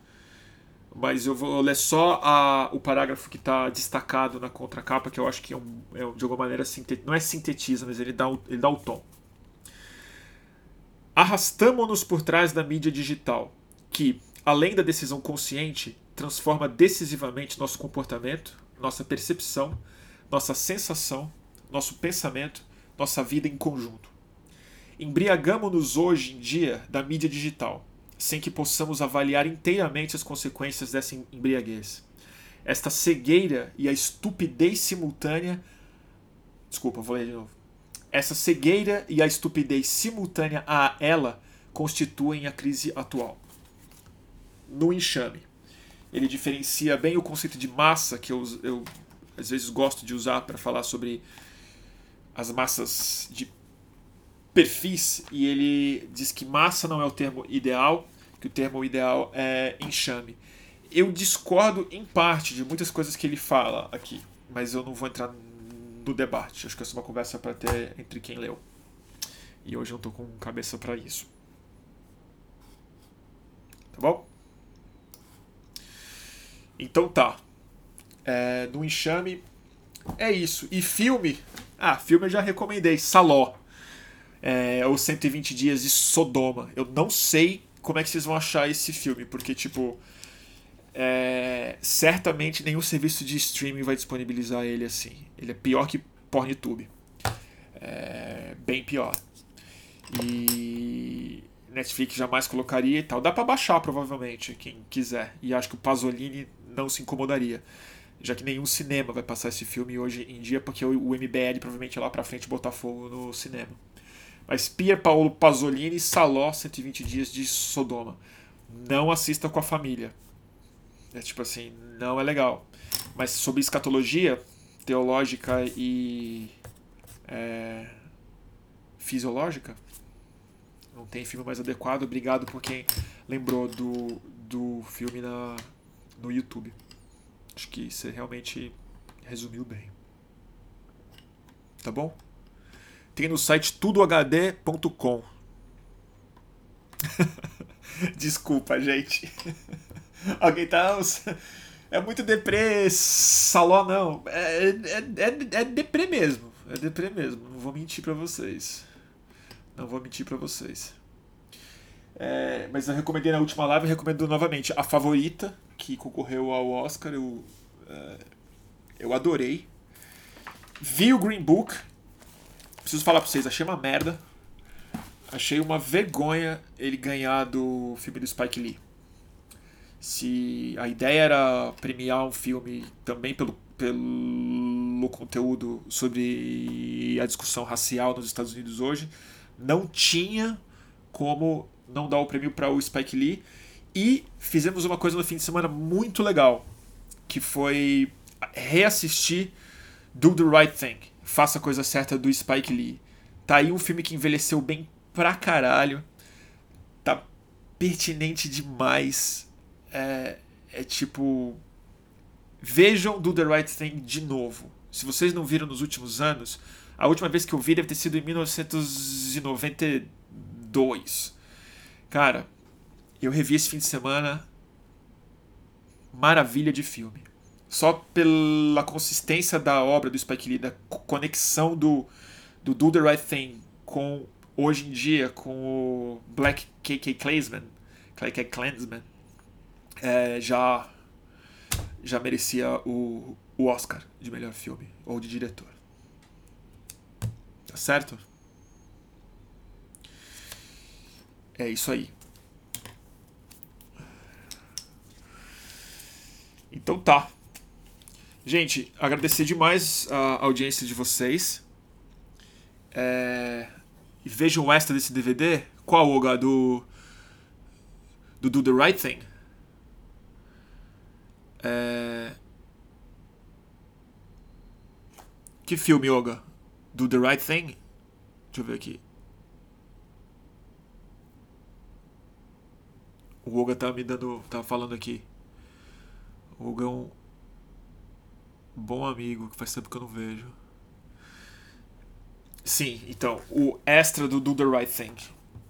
Speaker 1: Mas eu vou ler só a, o parágrafo que está destacado na contracapa, que eu acho que é, um, é de alguma maneira não é sintetiza, mas ele dá, ele dá o tom. Arrastamo-nos por trás da mídia digital, que, além da decisão consciente, transforma decisivamente nosso comportamento, nossa percepção, nossa sensação, nosso pensamento, nossa vida em conjunto. Embriagamo-nos hoje em dia da mídia digital, sem que possamos avaliar inteiramente as consequências dessa embriaguez. Esta cegueira e a estupidez simultânea. Desculpa, vou ler de novo. Essa cegueira e a estupidez simultânea a ela constituem a crise atual. No enxame. Ele diferencia bem o conceito de massa, que eu, eu às vezes gosto de usar para falar sobre as massas de perfis e ele diz que massa não é o termo ideal, que o termo ideal é enxame. Eu discordo em parte de muitas coisas que ele fala aqui, mas eu não vou entrar no debate. Acho que essa é uma conversa para ter entre quem leu. E hoje eu não tô com cabeça para isso. Tá bom? Então tá. É, no enxame é isso. E filme? Ah, filme eu já recomendei. Saló é, ou 120 Dias de Sodoma. Eu não sei como é que vocês vão achar esse filme, porque, tipo, é, certamente nenhum serviço de streaming vai disponibilizar ele assim. Ele é pior que PornTube. É, bem pior. E Netflix jamais colocaria e tal. Dá para baixar, provavelmente, quem quiser. E acho que o Pasolini não se incomodaria. Já que nenhum cinema vai passar esse filme hoje em dia, porque o MBL provavelmente lá pra frente botar fogo no cinema. Mas Pier Paolo Pasolini, Saló, 120 Dias de Sodoma. Não assista com a família. É tipo assim, não é legal. Mas sobre escatologia teológica e é, fisiológica, não tem filme mais adequado. Obrigado por quem lembrou do, do filme na, no YouTube. Acho que você realmente resumiu bem. Tá bom? Tem no site tudohd.com. Desculpa, gente. Alguém tá. É muito deprê, saló não. É, é, é, é deprê mesmo. É deprê mesmo. Não vou mentir pra vocês. Não vou mentir pra vocês. É, mas eu recomendei na última live, recomendo novamente. A favorita, que concorreu ao Oscar, eu, é, eu adorei. Vi o Green Book, preciso falar pra vocês, achei uma merda. Achei uma vergonha ele ganhar do filme do Spike Lee. Se a ideia era premiar um filme também pelo, pelo conteúdo sobre a discussão racial nos Estados Unidos hoje, não tinha como não dar o prêmio para o Spike Lee. E fizemos uma coisa no fim de semana muito legal, que foi reassistir Do the Right Thing Faça a Coisa Certa do Spike Lee. Tá aí um filme que envelheceu bem pra caralho. Tá pertinente demais. É, é tipo. Vejam Do The Right Thing de novo. Se vocês não viram nos últimos anos, a última vez que eu vi deve ter sido em 1992. Cara, eu revi esse fim de semana. Maravilha de filme só pela consistência da obra do Spike Lee, da conexão do, do Do The Right Thing com, hoje em dia, com o Black K.K. Klansman, KK Klansman, é, já, já merecia o, o Oscar de melhor filme, ou de diretor. Tá certo? É isso aí. Então tá. Gente, agradecer demais a audiência de vocês. É... E vejam o extra desse DVD. Qual, Olga? Do. Do Do the Right Thing? É... Que filme, Olga? Do the Right Thing? Deixa eu ver aqui. O Olga tá me dando. tá falando aqui. O Olga é um bom amigo que faz tempo que eu não vejo. Sim, então, o extra do Do the Right Thing.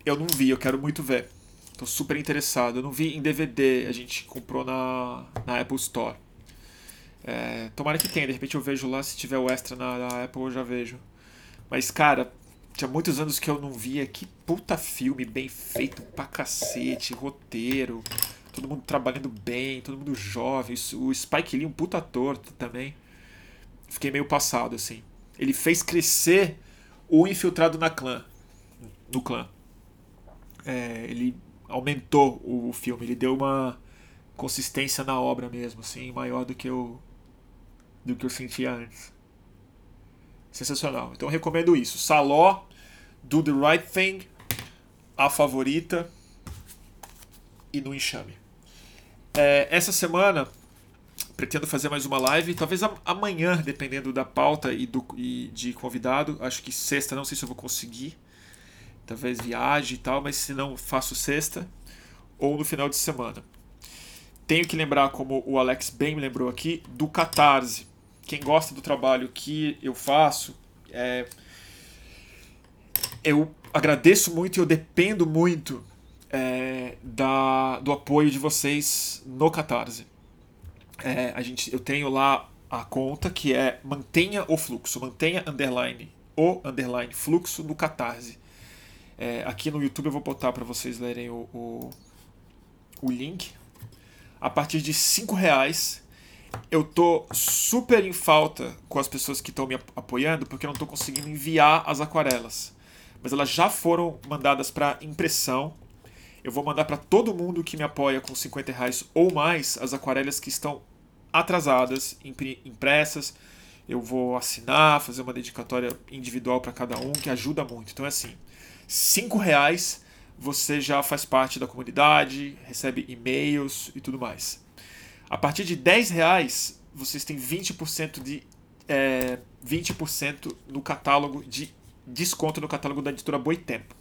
Speaker 1: Eu não vi, eu quero muito ver. Tô super interessado. Eu não vi em DVD, a gente comprou na, na Apple Store. É, tomara que tenha, de repente eu vejo lá, se tiver o extra na, na Apple eu já vejo. Mas, cara, tinha muitos anos que eu não via. Que puta filme, bem feito pra cacete, roteiro, todo mundo trabalhando bem, todo mundo jovem. O Spike Lee, um puta ator também. Fiquei meio passado, assim. Ele fez crescer o infiltrado na clã. No clã. É, ele aumentou o filme, ele deu uma consistência na obra mesmo, assim, maior do que eu do que eu sentia antes. Sensacional. Então recomendo isso. Saló, Do the Right Thing, a favorita e no enxame. É, essa semana pretendo fazer mais uma live, talvez amanhã, dependendo da pauta e, do, e de convidado. Acho que sexta, não sei se eu vou conseguir talvez viaje e tal, mas se não, faço sexta ou no final de semana. Tenho que lembrar, como o Alex bem me lembrou aqui, do Catarse. Quem gosta do trabalho que eu faço, é... eu agradeço muito e eu dependo muito é, da, do apoio de vocês no Catarse. É, a gente, eu tenho lá a conta que é mantenha o fluxo, mantenha underline o underline fluxo no Catarse. É, aqui no YouTube eu vou botar para vocês lerem o, o, o, link. A partir de 5 reais eu tô super em falta com as pessoas que estão me apoiando porque eu não estou conseguindo enviar as aquarelas. Mas elas já foram mandadas para impressão. Eu vou mandar para todo mundo que me apoia com 50 reais ou mais as aquarelas que estão atrasadas, impressas. Eu vou assinar, fazer uma dedicatória individual para cada um, que ajuda muito. Então é assim, cinco reais você já faz parte da comunidade, recebe e-mails e tudo mais. A partir de 10 reais, vocês têm 20% de é, 20% no catálogo de desconto no catálogo da editora Boitempo.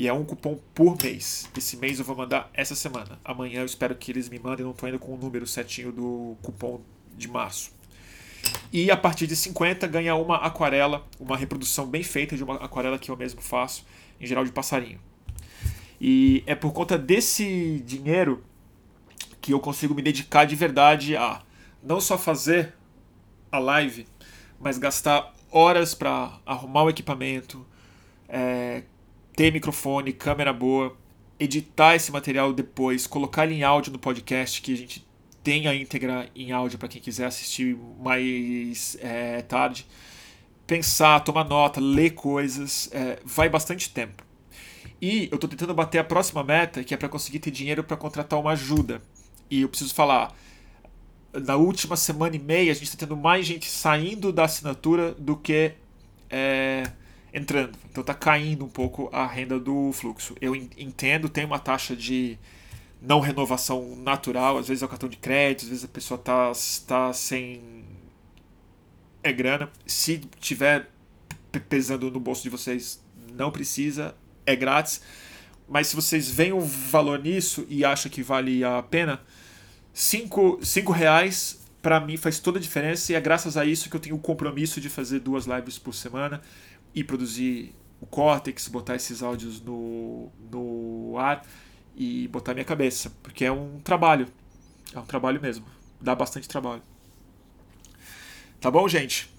Speaker 1: E é um cupom por mês. Esse mês eu vou mandar essa semana. Amanhã eu espero que eles me mandem, não estou ainda com o número certinho do cupom de março. E a partir de 50 ganha uma aquarela, uma reprodução bem feita de uma aquarela que eu mesmo faço em geral de passarinho. E é por conta desse dinheiro que eu consigo me dedicar de verdade a não só fazer a live, mas gastar horas para arrumar o equipamento, é, ter microfone, câmera boa, editar esse material depois, colocar ele em áudio no podcast, que a gente tem a íntegra em áudio para quem quiser assistir mais é, tarde pensar, tomar nota, ler coisas, é, vai bastante tempo. E eu estou tentando bater a próxima meta, que é para conseguir ter dinheiro para contratar uma ajuda. E eu preciso falar, na última semana e meia a gente está tendo mais gente saindo da assinatura do que é, entrando. Então está caindo um pouco a renda do fluxo. Eu entendo, tem uma taxa de não renovação natural, às vezes é o cartão de crédito, às vezes a pessoa está tá sem é grana. Se tiver pesando no bolso de vocês, não precisa, é grátis. Mas se vocês veem o valor nisso e acham que vale a pena, 5 reais para mim faz toda a diferença e é graças a isso que eu tenho o compromisso de fazer duas lives por semana e produzir o Cortex, botar esses áudios no, no ar e botar minha cabeça, porque é um trabalho. É um trabalho mesmo. Dá bastante trabalho. Tá bom, gente?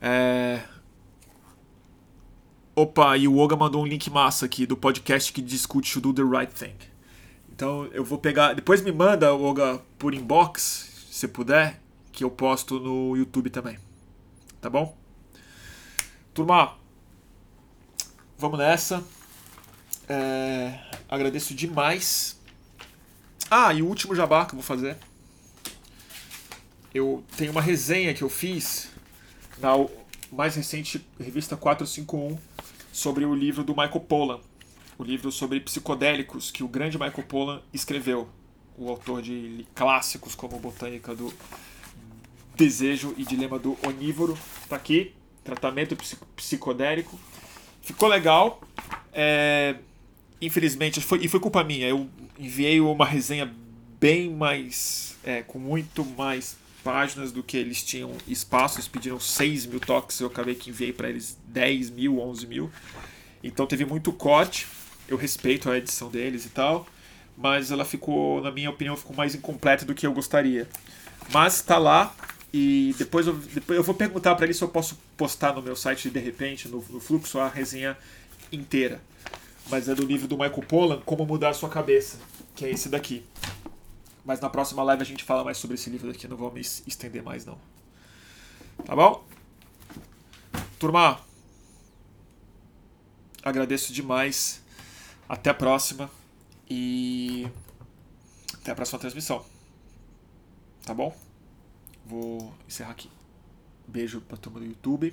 Speaker 1: É... Opa, e o Oga mandou um link massa aqui do podcast que discute o Do The Right Thing. Então eu vou pegar. Depois me manda, Oga, por inbox, se puder, que eu posto no YouTube também. Tá bom? Turma, vamos nessa. É... Agradeço demais. Ah, e o último jabá que eu vou fazer eu tenho uma resenha que eu fiz na mais recente revista 451 sobre o livro do Michael Pollan, o livro sobre psicodélicos que o grande Michael Pollan escreveu, o autor de clássicos como Botânica do Desejo e Dilema do Onívoro. Está aqui, tratamento psicodélico. Ficou legal. É, infelizmente, foi, e foi culpa minha, eu enviei uma resenha bem mais. É, com muito mais páginas do que eles tinham espaço. Eles pediram 6 mil toques, eu acabei que enviei para eles 10 mil, 11 mil. Então teve muito corte. Eu respeito a edição deles e tal, mas ela ficou, na minha opinião, ficou mais incompleta do que eu gostaria. Mas está lá e depois eu, depois eu vou perguntar para eles se eu posso postar no meu site de repente, no, no fluxo, a resenha inteira. Mas é do livro do Michael Pollan, Como Mudar Sua Cabeça, que é esse daqui. Mas na próxima live a gente fala mais sobre esse livro daqui, não vou me estender mais não. Tá bom? Turma, agradeço demais. Até a próxima e até a próxima transmissão. Tá bom? Vou encerrar aqui. Beijo pra turma do YouTube.